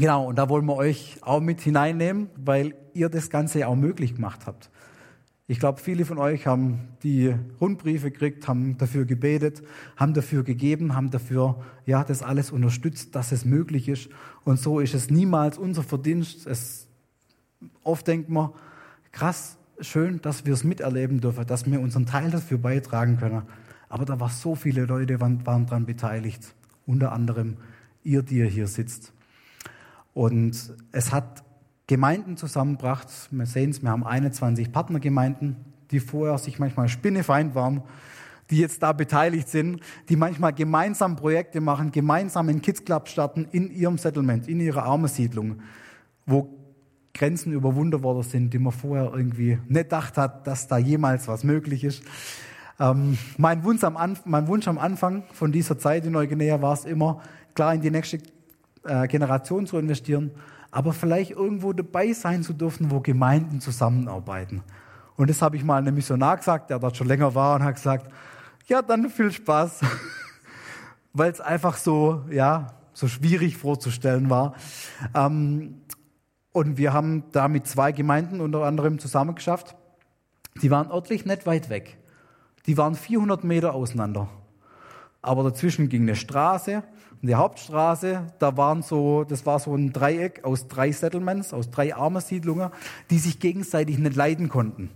Genau, und da wollen wir euch auch mit hineinnehmen, weil ihr das Ganze auch möglich gemacht habt. Ich glaube, viele von euch haben die Rundbriefe gekriegt, haben dafür gebetet, haben dafür gegeben, haben dafür ja das alles unterstützt, dass es möglich ist. Und so ist es niemals unser Verdienst. Es, oft denkt man, krass, schön, dass wir es miterleben dürfen, dass wir unseren Teil dafür beitragen können. Aber da waren so viele Leute, waren, waren daran beteiligt. Unter anderem ihr, die ihr hier sitzt. Und es hat Gemeinden zusammengebracht. Wir sehen es, wir haben 21 Partnergemeinden, die vorher sich manchmal spinnefeind waren, die jetzt da beteiligt sind, die manchmal gemeinsam Projekte machen, gemeinsam einen Kids Club starten in ihrem Settlement, in ihrer Armensiedlung, wo Grenzen überwunden worden sind, die man vorher irgendwie nicht gedacht hat, dass da jemals was möglich ist. Ähm, mein, Wunsch am mein Wunsch am Anfang von dieser Zeit in Neuguinea war es immer, klar in die nächste äh, Generation zu investieren, aber vielleicht irgendwo dabei sein zu dürfen, wo Gemeinden zusammenarbeiten. Und das habe ich mal einem Missionar gesagt, der dort schon länger war und hat gesagt, ja, dann viel Spaß, weil es einfach so, ja, so schwierig vorzustellen war. Ähm, und wir haben da mit zwei Gemeinden unter anderem zusammengeschafft. Die waren örtlich nicht weit weg. Die waren 400 Meter auseinander. Aber dazwischen ging eine Straße und die Hauptstraße, da waren so, das war so ein Dreieck aus drei Settlements, aus drei Armensiedlungen, die sich gegenseitig nicht leiden konnten.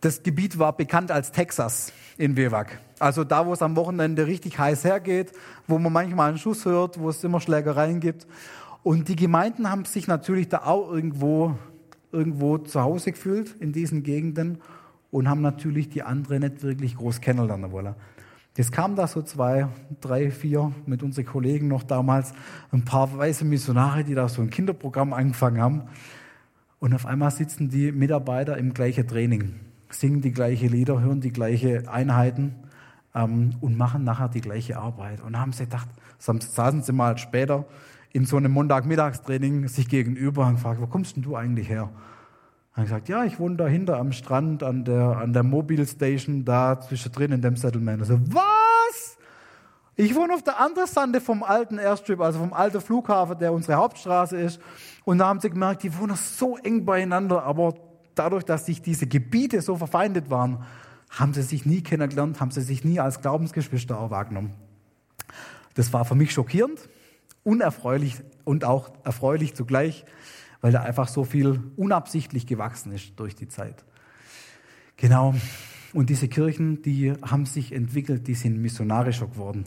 Das Gebiet war bekannt als Texas in Wewak. Also da, wo es am Wochenende richtig heiß hergeht, wo man manchmal einen Schuss hört, wo es immer Schlägereien gibt. Und die Gemeinden haben sich natürlich da auch irgendwo, irgendwo zu Hause gefühlt in diesen Gegenden und haben natürlich die anderen nicht wirklich groß kennenlernen wollen. Jetzt kamen da so zwei, drei, vier mit unseren Kollegen noch damals, ein paar weiße Missionare, die da so ein Kinderprogramm angefangen haben. Und auf einmal sitzen die Mitarbeiter im gleichen Training, singen die gleichen Lieder, hören die gleichen Einheiten ähm, und machen nachher die gleiche Arbeit. Und haben sie gedacht, saßen sie mal später in so einem Montagmittagstraining sich gegenüber und gefragt, wo kommst denn du eigentlich her? Dann gesagt, ja, ich wohne da hinter am Strand an der, an der Mobile Station, da zwischendrin in dem Settlement. Also, was? Ich wohne auf der anderen Seite vom alten Airstrip, also vom alten Flughafen, der unsere Hauptstraße ist. Und da haben sie gemerkt, die wohnen so eng beieinander, aber dadurch, dass sich diese Gebiete so verfeindet waren, haben sie sich nie kennengelernt, haben sie sich nie als Glaubensgeschwister wahrgenommen. Das war für mich schockierend, unerfreulich und auch erfreulich zugleich weil da einfach so viel unabsichtlich gewachsen ist durch die Zeit. Genau. Und diese Kirchen, die haben sich entwickelt, die sind missionarischer geworden.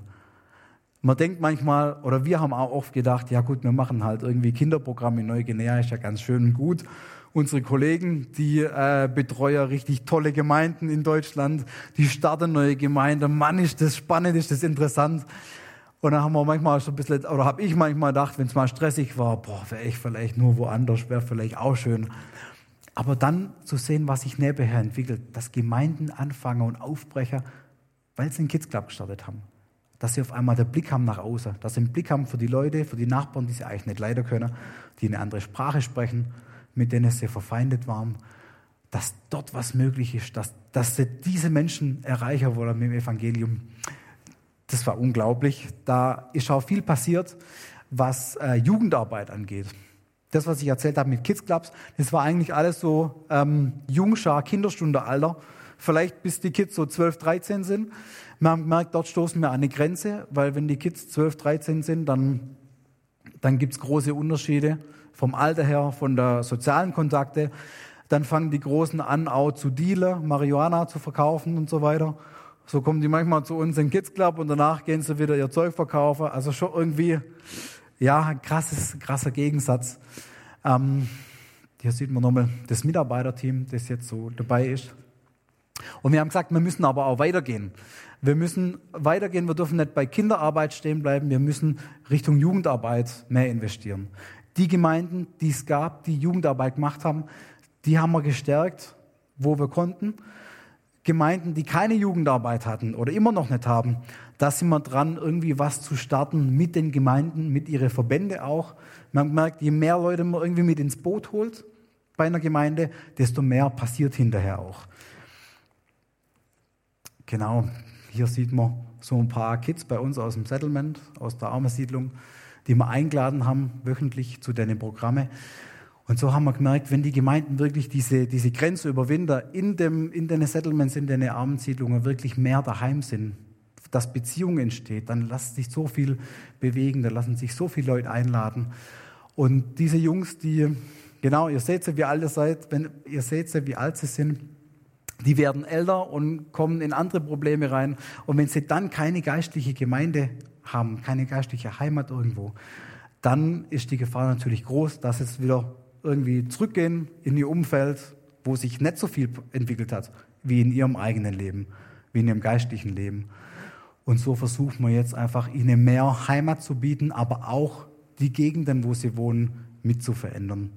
Man denkt manchmal, oder wir haben auch oft gedacht, ja gut, wir machen halt irgendwie Kinderprogramm in Neuguinea, ist ja ganz schön und gut. Unsere Kollegen, die äh, betreuen richtig tolle Gemeinden in Deutschland, die starten neue Gemeinden. Mann, ist das spannend, ist das interessant. Und dann haben wir manchmal so ein bisschen, oder habe ich manchmal gedacht, wenn es mal stressig war, boah, wäre ich vielleicht nur woanders, wäre vielleicht auch schön. Aber dann zu sehen, was sich nebenher entwickelt, dass Gemeinden anfangen und aufbrechen, weil sie einen Kids Club gestartet haben. Dass sie auf einmal den Blick haben nach außen, dass sie einen Blick haben für die Leute, für die Nachbarn, die sie eigentlich nicht leiden können, die eine andere Sprache sprechen, mit denen sie verfeindet waren, dass dort was möglich ist, dass, dass sie diese Menschen erreichen wollen mit dem Evangelium. Das war unglaublich. Da ist auch viel passiert, was äh, Jugendarbeit angeht. das, was ich erzählt habe mit Kids Clubs, das war eigentlich alles so ähm, Jungschar, Kinderstunde-Alter. Vielleicht bis die Kids so 12, 13 sind. Haben gemerkt, dort stoßen wir an eine Grenze, weil wenn die Kids 12, 13 sind, dann, dann gibt's große Unterschiede vom Alter her, von der sozialen Kontakte. Dann fangen die Großen an, auch zu dealen, Marihuana zu verkaufen und so weiter. So kommen die manchmal zu uns in Kids Club und danach gehen sie wieder ihr Zeug verkaufen. Also schon irgendwie, ja, krasses, krasser Gegensatz. Ähm, hier sieht man nochmal das Mitarbeiterteam, das jetzt so dabei ist. Und wir haben gesagt, wir müssen aber auch weitergehen. Wir müssen weitergehen, wir dürfen nicht bei Kinderarbeit stehen bleiben, wir müssen Richtung Jugendarbeit mehr investieren. Die Gemeinden, die es gab, die Jugendarbeit gemacht haben, die haben wir gestärkt, wo wir konnten. Gemeinden, die keine Jugendarbeit hatten oder immer noch nicht haben, da sind wir dran, irgendwie was zu starten mit den Gemeinden, mit ihren Verbände auch. Man merkt, je mehr Leute man irgendwie mit ins Boot holt bei einer Gemeinde, desto mehr passiert hinterher auch. Genau, hier sieht man so ein paar Kids bei uns aus dem Settlement, aus der Armensiedlung, die wir eingeladen haben, wöchentlich zu deinen Programme. Und so haben wir gemerkt, wenn die Gemeinden wirklich diese, diese Grenze überwinden, in, dem, in den Settlements, in den Armensiedlungen wirklich mehr daheim sind, dass Beziehung entsteht, dann lässt sich so viel bewegen, da lassen sich so viele Leute einladen. Und diese Jungs, die, genau, ihr seht sie, wie alt ihr seid, wenn ihr seht sie, wie alt sie sind, die werden älter und kommen in andere Probleme rein. Und wenn sie dann keine geistliche Gemeinde haben, keine geistliche Heimat irgendwo, dann ist die Gefahr natürlich groß, dass es wieder irgendwie zurückgehen in ihr Umfeld, wo sich nicht so viel entwickelt hat, wie in ihrem eigenen Leben, wie in ihrem geistlichen Leben. Und so versuchen wir jetzt einfach, ihnen mehr Heimat zu bieten, aber auch die Gegenden, wo sie wohnen, mit zu verändern.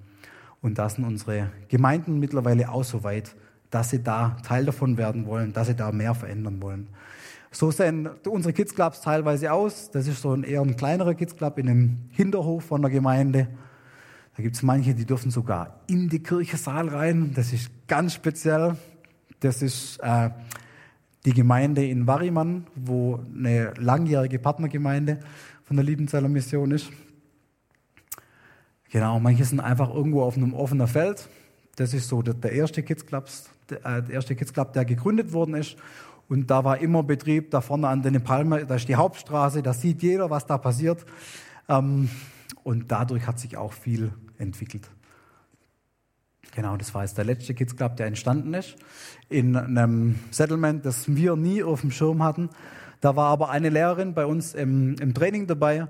Und da sind unsere Gemeinden mittlerweile auch so weit, dass sie da Teil davon werden wollen, dass sie da mehr verändern wollen. So sehen unsere Kids Clubs teilweise aus. Das ist so ein eher ein kleinerer Kids Club in einem Hinterhof von der Gemeinde. Gibt es manche, die dürfen sogar in die Kirchesaal rein. Das ist ganz speziell. Das ist äh, die Gemeinde in Wariman, wo eine langjährige Partnergemeinde von der Liebenzeller Mission ist. Genau, manche sind einfach irgendwo auf einem offenen Feld. Das ist so der, der erste Kids Club, der, äh, der erste Kids Club, der gegründet worden ist. Und da war immer Betrieb da vorne an den Palmen, da ist die Hauptstraße, da sieht jeder, was da passiert. Ähm, und dadurch hat sich auch viel entwickelt. Genau, das war jetzt der letzte Kids Club, der entstanden ist. In einem Settlement, das wir nie auf dem Schirm hatten. Da war aber eine Lehrerin bei uns im, im Training dabei,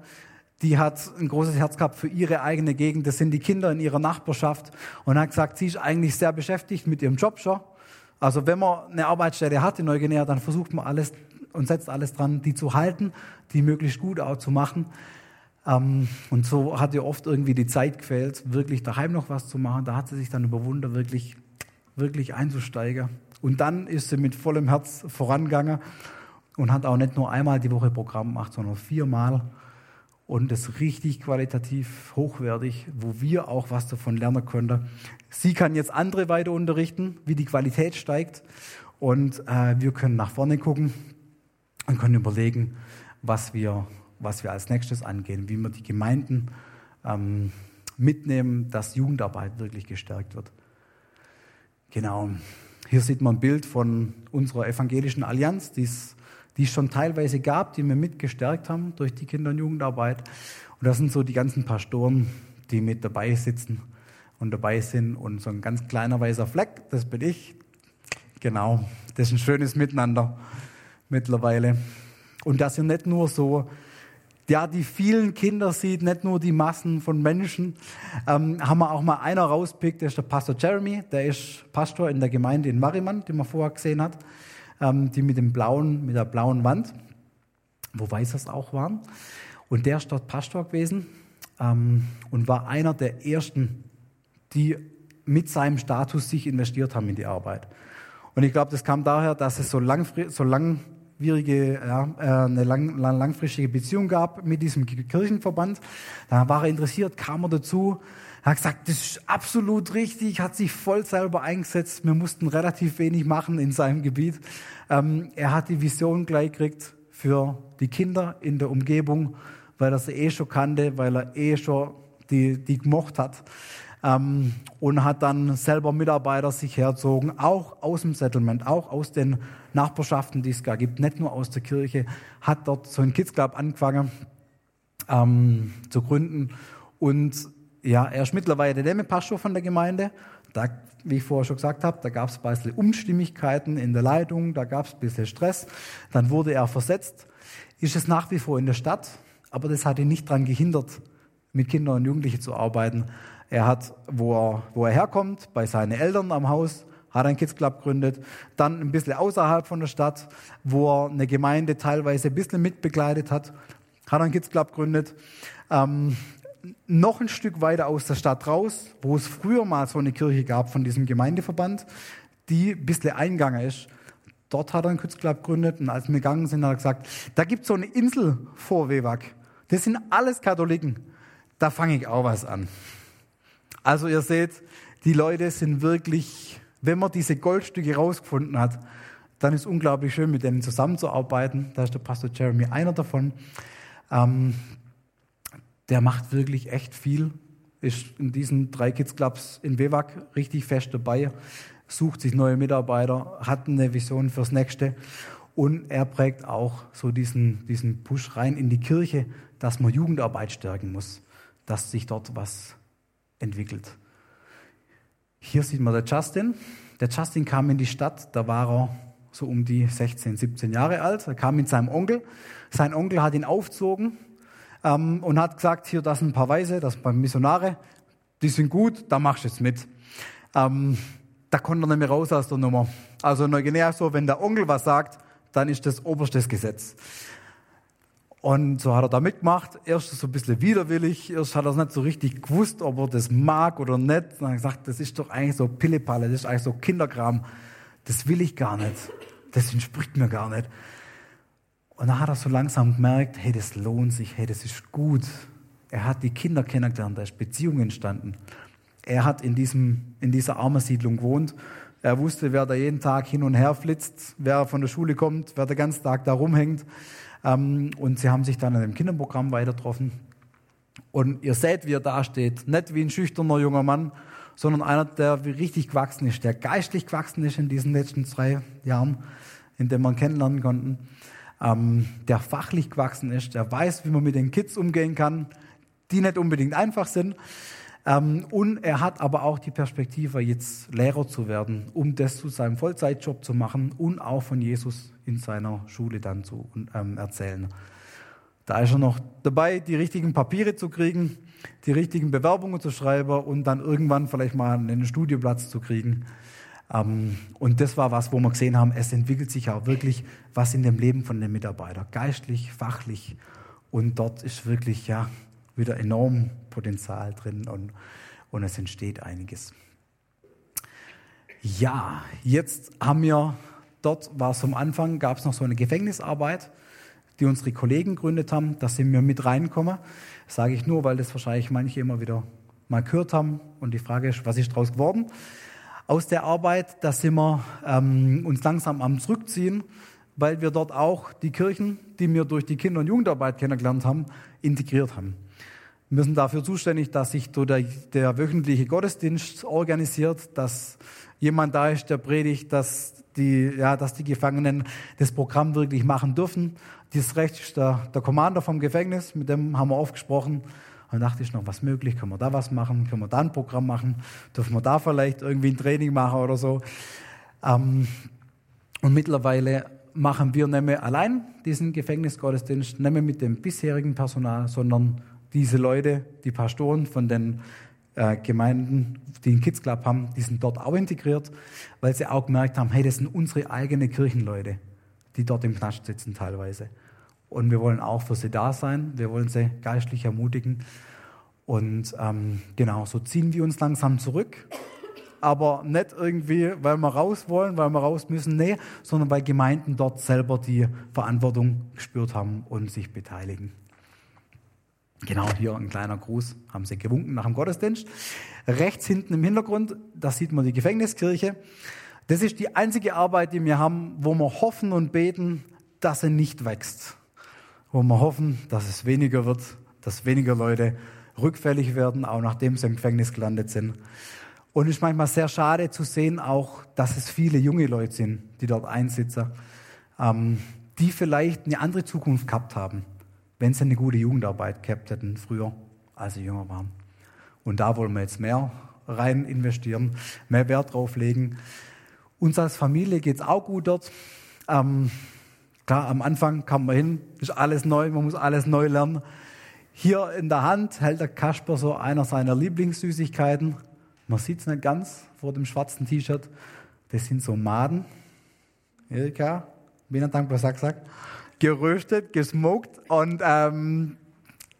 die hat ein großes Herz gehabt für ihre eigene Gegend. Das sind die Kinder in ihrer Nachbarschaft. Und hat gesagt, sie ist eigentlich sehr beschäftigt mit ihrem Job schon. Also wenn man eine Arbeitsstelle hat in Neuguinea, dann versucht man alles und setzt alles dran, die zu halten, die möglichst gut auch zu machen. Ähm, und so hat ihr oft irgendwie die Zeit gefehlt, wirklich daheim noch was zu machen. Da hat sie sich dann überwunden, wirklich, wirklich einzusteigen. Und dann ist sie mit vollem Herz vorangegangen und hat auch nicht nur einmal die Woche Programm gemacht, sondern viermal. Und das richtig qualitativ hochwertig, wo wir auch was davon lernen können. Sie kann jetzt andere weiter unterrichten, wie die Qualität steigt. Und äh, wir können nach vorne gucken und können überlegen, was wir was wir als nächstes angehen, wie wir die Gemeinden ähm, mitnehmen, dass Jugendarbeit wirklich gestärkt wird. Genau. Hier sieht man ein Bild von unserer evangelischen Allianz, die es schon teilweise gab, die wir mitgestärkt haben durch die Kinder- und Jugendarbeit. Und das sind so die ganzen Pastoren, die mit dabei sitzen und dabei sind. Und so ein ganz kleiner weißer Fleck, das bin ich. Genau, das ist ein schönes Miteinander mittlerweile. Und das sind nicht nur so der die vielen Kinder sieht, nicht nur die Massen von Menschen, ähm, haben wir auch mal einer rauspickt, der ist der Pastor Jeremy, der ist Pastor in der Gemeinde in Mariman, die man vorher gesehen hat, ähm, die mit dem blauen, mit der blauen Wand, wo Weißers auch waren. Und der ist dort Pastor gewesen ähm, und war einer der ersten, die mit seinem Status sich investiert haben in die Arbeit. Und ich glaube, das kam daher, dass es so, langfristig, so lang schwierige, ja, äh, eine lang, langfristige Beziehung gab mit diesem Kirchenverband. Da war er interessiert, kam er dazu, hat gesagt, das ist absolut richtig, hat sich voll selber eingesetzt. Wir mussten relativ wenig machen in seinem Gebiet. Ähm, er hat die Vision gleich gekriegt für die Kinder in der Umgebung, weil er sie eh schon kannte, weil er eh schon die, die gemocht hat. Ähm, und hat dann selber Mitarbeiter sich herzogen, auch aus dem Settlement, auch aus den Nachbarschaften, die es gar gibt, nicht nur aus der Kirche, hat dort so ein Kids Club angefangen ähm, zu gründen. Und ja, er ist mittlerweile der Pastor von der Gemeinde. Da, wie ich vorher schon gesagt habe, da gab es ein bisschen Unstimmigkeiten in der Leitung, da gab es ein bisschen Stress. Dann wurde er versetzt. Ist es nach wie vor in der Stadt, aber das hat ihn nicht daran gehindert, mit Kindern und Jugendlichen zu arbeiten. Er hat, wo er, wo er herkommt, bei seinen Eltern am Haus, hat einen Kids Club gegründet. Dann ein bisschen außerhalb von der Stadt, wo er eine Gemeinde teilweise ein bisschen mitbegleitet hat, hat einen Kids Club gegründet. Ähm, noch ein Stück weiter aus der Stadt raus, wo es früher mal so eine Kirche gab von diesem Gemeindeverband, die ein bisschen eingegangen ist. Dort hat er einen Kids Club gegründet und als wir gegangen sind, hat er gesagt, da gibt es so eine Insel vor Wewak. Das sind alles Katholiken. Da fange ich auch was an. Also ihr seht, die Leute sind wirklich, wenn man diese Goldstücke rausgefunden hat, dann ist unglaublich schön, mit denen zusammenzuarbeiten. Da ist der Pastor Jeremy einer davon. Ähm, der macht wirklich echt viel, ist in diesen drei Kids Clubs in Wewak richtig fest dabei, sucht sich neue Mitarbeiter, hat eine Vision fürs Nächste und er prägt auch so diesen, diesen Push rein in die Kirche, dass man Jugendarbeit stärken muss, dass sich dort was entwickelt. Hier sieht man der Justin. Der Justin kam in die Stadt, da war er so um die 16, 17 Jahre alt. Er kam mit seinem Onkel. Sein Onkel hat ihn aufgezogen ähm, und hat gesagt, hier, das sind ein paar Weise, das sind ein paar Missionare, die sind gut, da machst du jetzt mit. Ähm, da konnte er nicht mehr raus aus der Nummer. Also in Neuguinea so, wenn der Onkel was sagt, dann ist das oberstes Gesetz. Und so hat er da mitgemacht. Erst so ein bisschen widerwillig. Erst hat er es nicht so richtig gewusst, ob er das mag oder nicht. Und dann hat er gesagt, das ist doch eigentlich so Pillepalle, das ist eigentlich so Kinderkram. Das will ich gar nicht. Das entspricht mir gar nicht. Und dann hat er so langsam gemerkt, hey, das lohnt sich, hey, das ist gut. Er hat die Kinder kennengelernt, da ist Beziehung entstanden. Er hat in, diesem, in dieser Armensiedlung gewohnt. Er wusste, wer da jeden Tag hin und her flitzt, wer von der Schule kommt, wer den ganzen Tag da rumhängt. Ähm, und sie haben sich dann in dem Kinderprogramm weiter getroffen. Und ihr seht, wie er da steht. Nicht wie ein schüchterner junger Mann, sondern einer, der richtig gewachsen ist, der geistlich gewachsen ist in diesen letzten zwei Jahren, in denen wir ihn kennenlernen konnten ähm, der fachlich gewachsen ist, der weiß, wie man mit den Kids umgehen kann, die nicht unbedingt einfach sind. Ähm, und er hat aber auch die Perspektive, jetzt Lehrer zu werden, um das zu seinem Vollzeitjob zu machen und auch von Jesus in seiner Schule dann zu ähm, erzählen. Da ist er noch dabei, die richtigen Papiere zu kriegen, die richtigen Bewerbungen zu schreiben und dann irgendwann vielleicht mal einen Studioplatz zu kriegen. Ähm, und das war was, wo wir gesehen haben, es entwickelt sich auch wirklich was in dem Leben von den Mitarbeitern, geistlich, fachlich. Und dort ist wirklich ja wieder enorm Potenzial drin und, und es entsteht einiges. Ja, jetzt haben wir, dort war es am Anfang, gab es noch so eine Gefängnisarbeit, die unsere Kollegen gegründet haben. Da sind wir mit reinkommen. Das sage ich nur, weil das wahrscheinlich manche immer wieder mal gehört haben. Und die Frage ist, was ist daraus geworden? aus der Arbeit, da sind wir ähm, uns langsam am Zurückziehen, weil wir dort auch die Kirchen, die wir durch die Kinder- und Jugendarbeit kennengelernt haben, integriert haben. Wir sind dafür zuständig, dass sich der, der wöchentliche Gottesdienst organisiert, dass jemand da ist, der predigt, dass die, ja, dass die Gefangenen das Programm wirklich machen dürfen. Dieses Recht ist der, der Commander vom Gefängnis, mit dem haben wir aufgesprochen. Und dachte ich noch, was möglich? Können wir da was machen? Können wir da ein Programm machen? Dürfen wir da vielleicht irgendwie ein Training machen oder so? Ähm, und mittlerweile machen wir nicht mehr allein diesen Gefängnisgottesdienst, nicht mehr mit dem bisherigen Personal, sondern diese Leute, die Pastoren von den äh, Gemeinden, die einen Kids Club haben, die sind dort auch integriert, weil sie auch gemerkt haben, hey, das sind unsere eigenen Kirchenleute, die dort im Knast sitzen teilweise. Und wir wollen auch für sie da sein. Wir wollen sie geistlich ermutigen. Und ähm, genau, so ziehen wir uns langsam zurück. Aber nicht irgendwie, weil wir raus wollen, weil wir raus müssen, nee, sondern weil Gemeinden dort selber die Verantwortung gespürt haben und sich beteiligen. Genau, hier ein kleiner Gruß, haben sie gewunken nach dem Gottesdienst. Rechts hinten im Hintergrund, da sieht man die Gefängniskirche. Das ist die einzige Arbeit, die wir haben, wo wir hoffen und beten, dass sie nicht wächst wo wir hoffen, dass es weniger wird, dass weniger Leute rückfällig werden, auch nachdem sie im Gefängnis gelandet sind. Und es ist manchmal sehr schade zu sehen auch, dass es viele junge Leute sind, die dort einsitzen, ähm, die vielleicht eine andere Zukunft gehabt haben, wenn sie eine gute Jugendarbeit gehabt hätten früher, als sie jünger waren. Und da wollen wir jetzt mehr rein investieren, mehr Wert drauf legen. Uns als Familie geht es auch gut dort. Ähm, klar, am Anfang kam man hin, ist alles neu, man muss alles neu lernen. Hier in der Hand hält der Kasper so einer seiner Lieblingssüßigkeiten. Man sieht es nicht ganz vor dem schwarzen T-Shirt. Das sind so Maden. Erika, bin dankbar, sag, sag. Geröstet, gesmoked und ähm,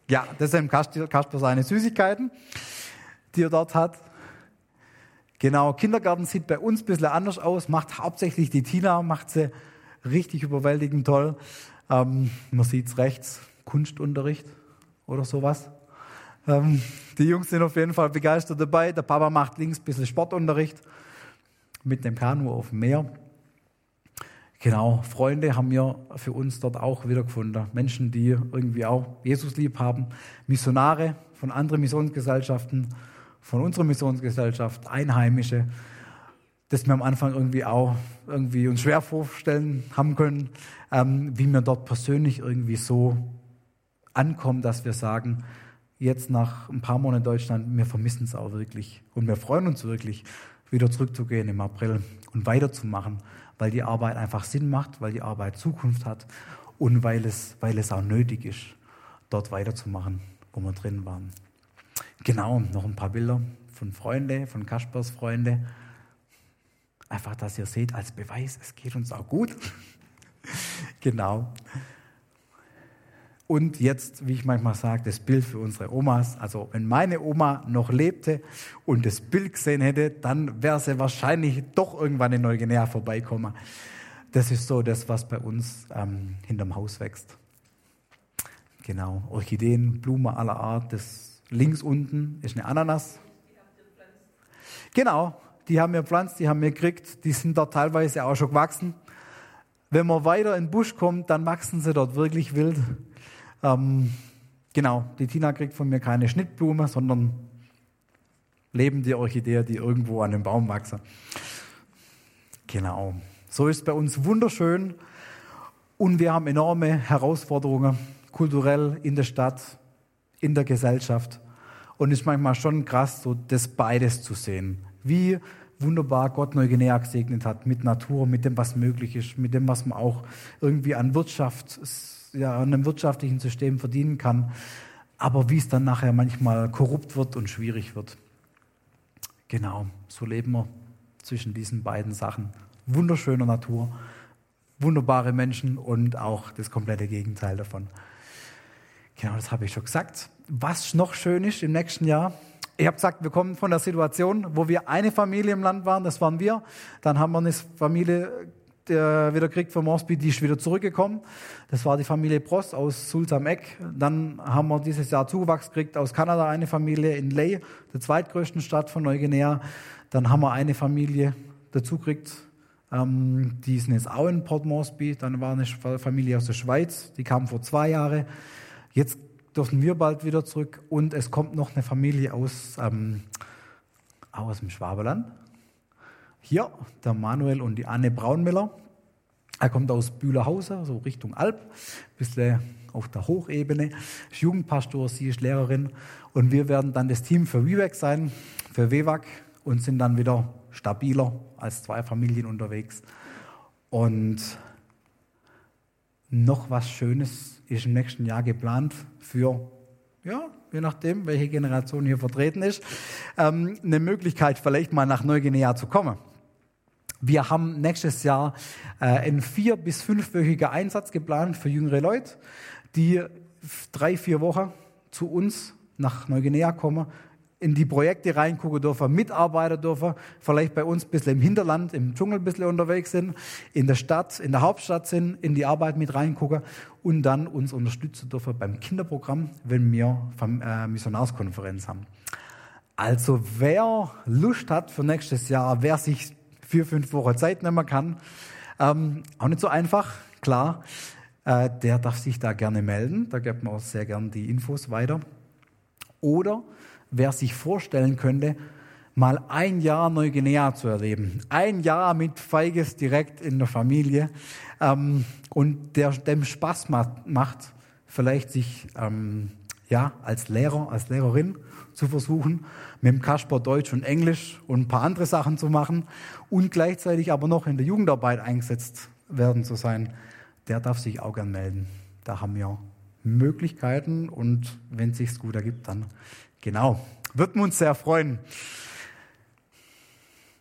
ja, das sind Kasper seine Süßigkeiten, die er dort hat. Genau, Kindergarten sieht bei uns ein bisschen anders aus, macht hauptsächlich die Tina, macht sie richtig überwältigend toll. Ähm, man sieht es rechts, Kunstunterricht oder sowas. Ähm, die Jungs sind auf jeden Fall begeistert dabei. Der Papa macht links ein bisschen Sportunterricht mit dem Kanu auf dem Meer. Genau, Freunde haben wir für uns dort auch wiedergefunden. Menschen, die irgendwie auch Jesus lieb haben. Missionare von anderen Missionsgesellschaften, von unserer Missionsgesellschaft, Einheimische, das wir am Anfang irgendwie auch irgendwie uns schwer vorstellen haben können, ähm, wie wir dort persönlich irgendwie so ankommen, dass wir sagen, jetzt nach ein paar Monaten in Deutschland, wir vermissen es auch wirklich und wir freuen uns wirklich, wieder zurückzugehen im April und weiterzumachen, weil die Arbeit einfach Sinn macht, weil die Arbeit Zukunft hat und weil es, weil es auch nötig ist, dort weiterzumachen, wo wir drin waren. Genau, noch ein paar Bilder von Freunden, von Kaspers Freunde. Einfach, dass ihr seht, als Beweis, es geht uns auch gut. genau. Und jetzt, wie ich manchmal sage, das Bild für unsere Omas. Also wenn meine Oma noch lebte und das Bild gesehen hätte, dann wäre sie wahrscheinlich doch irgendwann in Neuguinea vorbeikommen. Das ist so das, was bei uns ähm, hinterm Haus wächst. Genau, Orchideen, Blumen aller Art. Das links unten ist eine Ananas. Genau, die haben wir pflanzt, die haben wir gekriegt. Die sind dort teilweise auch schon gewachsen. Wenn man weiter in den Busch kommt, dann wachsen sie dort wirklich wild. Ähm, genau, die Tina kriegt von mir keine Schnittblume, sondern lebende Orchidee, die irgendwo an dem Baum wachsen. Genau, so ist bei uns wunderschön und wir haben enorme Herausforderungen kulturell in der Stadt, in der Gesellschaft. Und es ist manchmal schon krass, so das beides zu sehen. Wie wunderbar Gott Neuguinea gesegnet hat mit Natur, mit dem, was möglich ist, mit dem, was man auch irgendwie an Wirtschaft ja, an einem wirtschaftlichen System verdienen kann, aber wie es dann nachher manchmal korrupt wird und schwierig wird. Genau, so leben wir zwischen diesen beiden Sachen. Wunderschöne Natur, wunderbare Menschen und auch das komplette Gegenteil davon. Genau, das habe ich schon gesagt. Was noch schön ist im nächsten Jahr, ich habe gesagt, wir kommen von der Situation, wo wir eine Familie im Land waren, das waren wir. Dann haben wir eine Familie der wieder kriegt von Moresby, die ist wieder zurückgekommen. Das war die Familie Prost aus Sulzam Eck. Dann haben wir dieses Jahr Zuwachs gekriegt aus Kanada, eine Familie in Ley, der zweitgrößten Stadt von Neuguinea. Dann haben wir eine Familie dazu gekriegt, ähm, die sind jetzt auch in Port Moresby. Dann war eine Familie aus der Schweiz, die kam vor zwei Jahren. Jetzt dürfen wir bald wieder zurück. Und es kommt noch eine Familie aus, ähm, aus dem Schwaberland hier, der Manuel und die Anne Braunmiller. Er kommt aus Bühlerhausen, so Richtung Alp, ein bisschen auf der Hochebene, ist Jugendpastor, sie ist Lehrerin. Und wir werden dann das Team für WIWAC sein, für WEWAC und sind dann wieder stabiler als zwei Familien unterwegs. Und noch was Schönes ist im nächsten Jahr geplant für, ja, je nachdem, welche Generation hier vertreten ist, ähm, eine Möglichkeit, vielleicht mal nach Neuguinea zu kommen. Wir haben nächstes Jahr äh, einen vier- bis fünfwöchiger Einsatz geplant für jüngere Leute, die drei, vier Wochen zu uns nach Neuguinea kommen, in die Projekte reingucken dürfen, mitarbeiten dürfen, vielleicht bei uns ein bisschen im Hinterland, im Dschungel ein bisschen unterwegs sind, in der Stadt, in der Hauptstadt sind, in die Arbeit mit reingucken und dann uns unterstützen dürfen beim Kinderprogramm, wenn wir äh, Missionarskonferenz haben. Also wer Lust hat für nächstes Jahr, wer sich vier, fünf Wochen Zeit nehmen kann. Ähm, auch nicht so einfach, klar. Äh, der darf sich da gerne melden. Da gibt man auch sehr gerne die Infos weiter. Oder wer sich vorstellen könnte, mal ein Jahr Neuguinea zu erleben. Ein Jahr mit Feiges direkt in der Familie ähm, und der dem Spaß macht, vielleicht sich ähm, ja, als Lehrer, als Lehrerin zu versuchen, mit dem Kasper Deutsch und Englisch und ein paar andere Sachen zu machen und gleichzeitig aber noch in der Jugendarbeit eingesetzt werden zu sein, der darf sich auch gern melden. Da haben wir Möglichkeiten und wenn es sich gut ergibt, dann genau. Würden wir uns sehr freuen.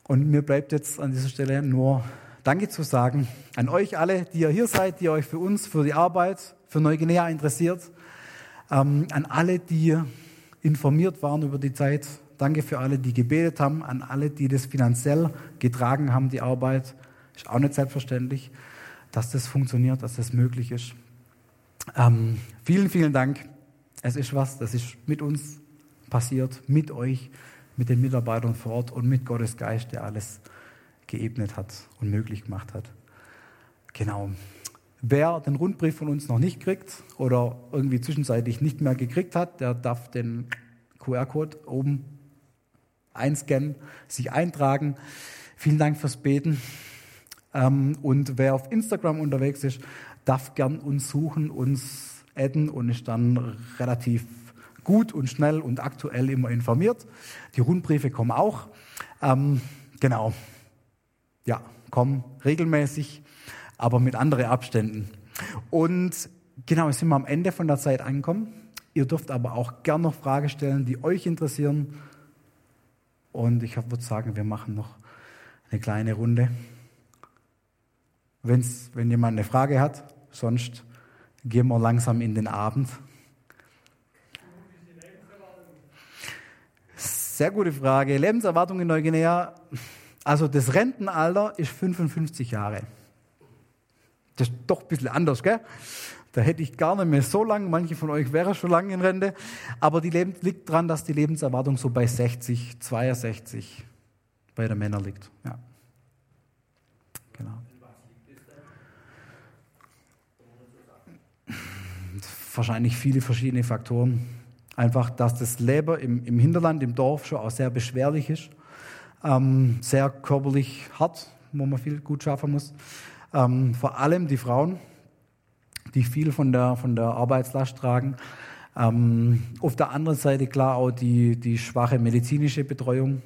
Und mir bleibt jetzt an dieser Stelle nur Danke zu sagen an euch alle, die ihr hier seid, die euch für uns, für die Arbeit, für Neuguinea interessiert. Ähm, an alle, die informiert waren über die Zeit. Danke für alle, die gebetet haben. An alle, die das finanziell getragen haben, die Arbeit. Ist auch nicht selbstverständlich, dass das funktioniert, dass das möglich ist. Ähm, vielen, vielen Dank. Es ist was, das ist mit uns passiert, mit euch mit den Mitarbeitern vor Ort und mit Gottes Geist, der alles geebnet hat und möglich gemacht hat. Genau. Wer den Rundbrief von uns noch nicht kriegt oder irgendwie zwischenzeitlich nicht mehr gekriegt hat, der darf den QR-Code oben einscannen, sich eintragen. Vielen Dank fürs Beten. Ähm, und wer auf Instagram unterwegs ist, darf gern uns suchen, uns adden und ist dann relativ gut und schnell und aktuell immer informiert. Die Rundbriefe kommen auch. Ähm, genau. Ja, kommen regelmäßig, aber mit anderen Abständen. Und genau, jetzt sind wir am Ende von der Zeit angekommen. Ihr dürft aber auch gern noch Fragen stellen, die euch interessieren. Und ich würde sagen, wir machen noch eine kleine Runde. Wenn's, wenn jemand eine Frage hat, sonst gehen wir langsam in den Abend. Sehr gute Frage. Lebenserwartung in Neuguinea. Also das Rentenalter ist 55 Jahre. Das ist doch ein bisschen anders, gell? Da hätte ich gar nicht mehr so lang. Manche von euch wären schon lange in Rente. Aber die Leben, liegt daran, dass die Lebenserwartung so bei 60, 62 bei den Männern liegt. Ja. Genau. Wahrscheinlich viele verschiedene Faktoren einfach, dass das Leben im, im Hinterland, im Dorf schon auch sehr beschwerlich ist, ähm, sehr körperlich hart, wo man viel gut schaffen muss. Ähm, vor allem die Frauen, die viel von der, von der Arbeitslast tragen. Ähm, auf der anderen Seite klar auch die, die schwache medizinische Betreuung.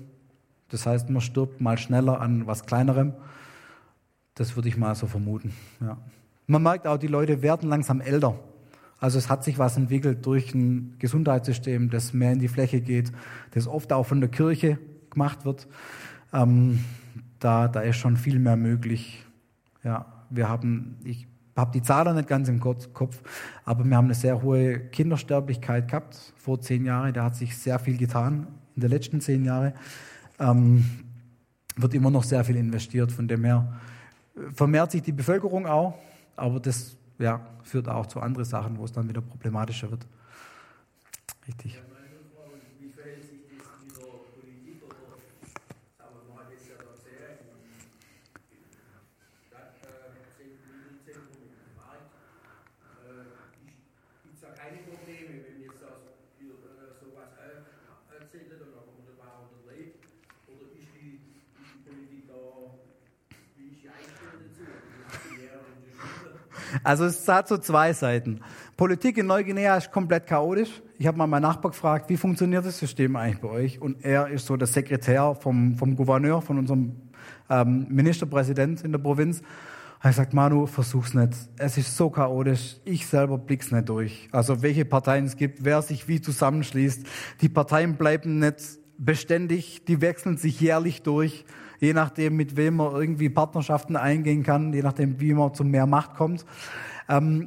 Das heißt, man stirbt mal schneller an was Kleinerem. Das würde ich mal so vermuten. Ja. Man merkt auch, die Leute werden langsam älter. Also es hat sich was entwickelt durch ein Gesundheitssystem, das mehr in die Fläche geht, das oft auch von der Kirche gemacht wird. Ähm, da, da ist schon viel mehr möglich. Ja, wir haben, ich habe die Zahlen nicht ganz im Kopf, aber wir haben eine sehr hohe Kindersterblichkeit gehabt vor zehn Jahren. Da hat sich sehr viel getan in den letzten zehn Jahren. Ähm, wird immer noch sehr viel investiert. Von dem her vermehrt sich die Bevölkerung auch, aber das ja, führt auch zu anderen Sachen, wo es dann wieder problematischer wird. Richtig. Also es hat so zwei Seiten. Politik in Neuguinea ist komplett chaotisch. Ich habe mal meinen Nachbar gefragt, wie funktioniert das System eigentlich bei euch? Und er ist so der Sekretär vom, vom Gouverneur, von unserem ähm, Ministerpräsident in der Provinz. Er sagt, Manu, versuch's nicht. Es ist so chaotisch. Ich selber blick's nicht durch. Also welche Parteien es gibt, wer sich wie zusammenschließt. Die Parteien bleiben nicht beständig. Die wechseln sich jährlich durch je nachdem, mit wem man irgendwie Partnerschaften eingehen kann, je nachdem, wie man zu mehr Macht kommt. Ähm,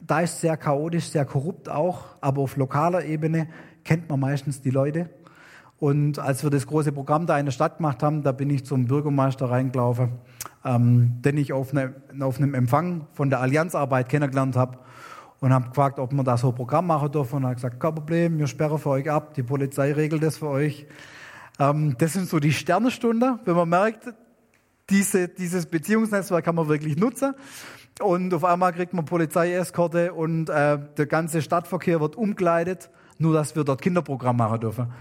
da ist sehr chaotisch, sehr korrupt auch, aber auf lokaler Ebene kennt man meistens die Leute. Und als wir das große Programm da in der Stadt gemacht haben, da bin ich zum Bürgermeister reingelaufen, ähm, den ich auf, eine, auf einem Empfang von der Allianzarbeit kennengelernt habe und habe gefragt, ob wir da so ein Programm machen dürfen. Und er hat gesagt, kein Problem, wir sperren für euch ab, die Polizei regelt das für euch. Ähm, das sind so die Sternestunde, wenn man merkt, diese, dieses Beziehungsnetzwerk kann man wirklich nutzen. Und auf einmal kriegt man Polizeieskorte und äh, der ganze Stadtverkehr wird umgeleitet. nur dass wir dort Kinderprogramm machen dürfen.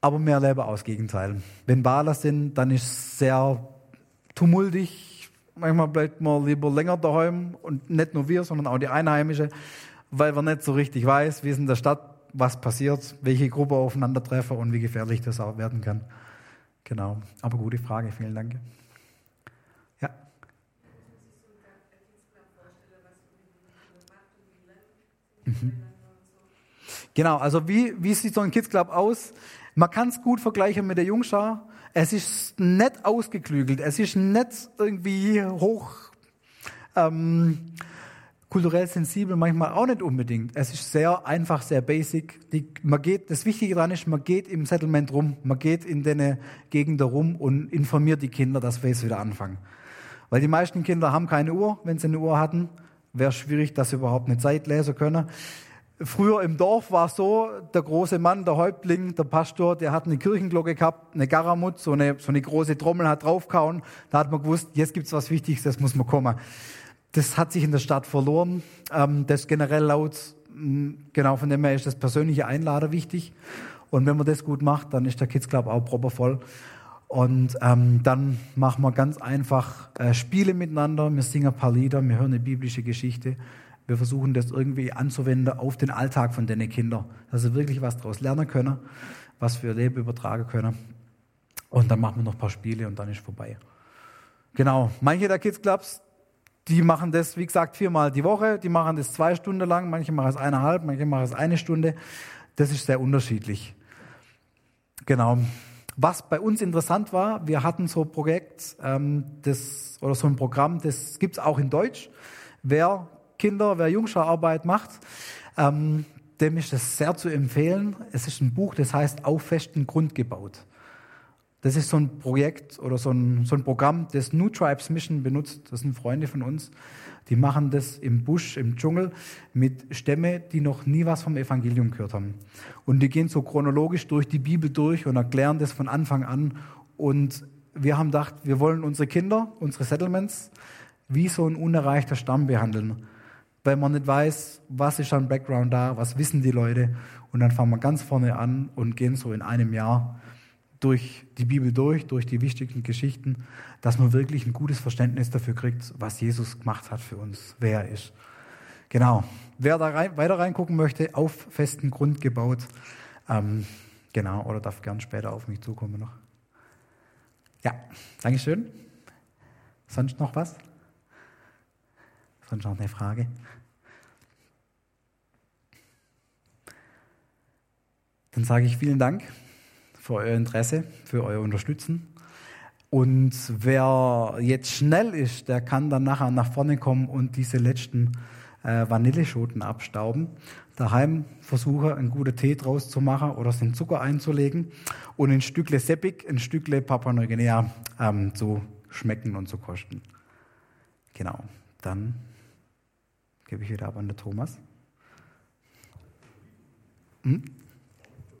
Aber erleben auch das Gegenteil. Wenn Wahlen sind, dann ist es sehr tumultig. Manchmal bleibt man lieber länger daheim und nicht nur wir, sondern auch die Einheimischen, weil man nicht so richtig weiß, wie es in der Stadt was passiert, welche Gruppe aufeinandertreffen und wie gefährlich das auch werden kann. Genau. Aber gute Frage, vielen Dank. Ja. Mhm. Genau, also wie, wie sieht so ein Kids Club aus? Man kann es gut vergleichen mit der Jungschar. Es ist nicht ausgeklügelt, es ist nicht irgendwie hoch ähm, kulturell sensibel, manchmal auch nicht unbedingt. Es ist sehr einfach, sehr basic. Die, man geht, das Wichtige daran ist, man geht im Settlement rum, man geht in den Gegenden rum und informiert die Kinder, dass wir jetzt wieder anfangen. Weil die meisten Kinder haben keine Uhr. Wenn sie eine Uhr hatten, wäre schwierig, dass sie überhaupt eine Zeit lesen können. Früher im Dorf war es so, der große Mann, der Häuptling, der Pastor, der hat eine Kirchenglocke gehabt, eine Garamut, so eine, so eine große Trommel hat draufgehauen. Da hat man gewusst, jetzt gibt's was Wichtiges, das muss man kommen. Das hat sich in der Stadt verloren. Ähm, das generell laut, genau von dem her ist das persönliche Einlader wichtig. Und wenn man das gut macht, dann ist der Kids Club auch proper voll. Und ähm, dann machen wir ganz einfach äh, Spiele miteinander. Wir singen ein paar Lieder, wir hören eine biblische Geschichte. Wir versuchen das irgendwie anzuwenden auf den Alltag von den Kindern, dass sie wirklich was daraus lernen können, was für ihr Leben übertragen können. Und dann machen wir noch ein paar Spiele und dann ist vorbei. Genau. Manche der Kids Clubs, die machen das, wie gesagt, viermal die Woche. Die machen das zwei Stunden lang. Manche machen es eineinhalb, manche machen es eine Stunde. Das ist sehr unterschiedlich. Genau. Was bei uns interessant war, wir hatten so ein Projekt, ähm, das, oder so ein Programm, das gibt's auch in Deutsch. Wer Kinder, wer Jungschararbeit macht, ähm, dem ist es sehr zu empfehlen. Es ist ein Buch, das heißt Auf festen Grund gebaut. Das ist so ein Projekt oder so ein, so ein Programm, das New Tribes Mission benutzt. Das sind Freunde von uns. Die machen das im Busch, im Dschungel mit Stämme, die noch nie was vom Evangelium gehört haben. Und die gehen so chronologisch durch die Bibel durch und erklären das von Anfang an. Und wir haben gedacht, wir wollen unsere Kinder, unsere Settlements, wie so ein unerreichter Stamm behandeln weil man nicht weiß, was ist an Background da, was wissen die Leute. Und dann fangen wir ganz vorne an und gehen so in einem Jahr durch die Bibel durch, durch die wichtigen Geschichten, dass man wirklich ein gutes Verständnis dafür kriegt, was Jesus gemacht hat für uns, wer er ist. Genau. Wer da rein, weiter reingucken möchte, auf festen Grund gebaut, ähm, genau, oder darf gern später auf mich zukommen noch. Ja, Dankeschön. Sonst noch was? Sonst noch eine Frage? Dann sage ich vielen Dank für euer Interesse, für euer Unterstützen. Und wer jetzt schnell ist, der kann dann nachher nach vorne kommen und diese letzten äh, Vanilleschoten abstauben. Daheim versuche, einen guten Tee draus zu machen oder den Zucker einzulegen und ein Stückle Seppig, ein Stückle Papua Neuguinea ähm, zu schmecken und zu kosten. Genau, dann gebe ich wieder ab an den Thomas. Hm?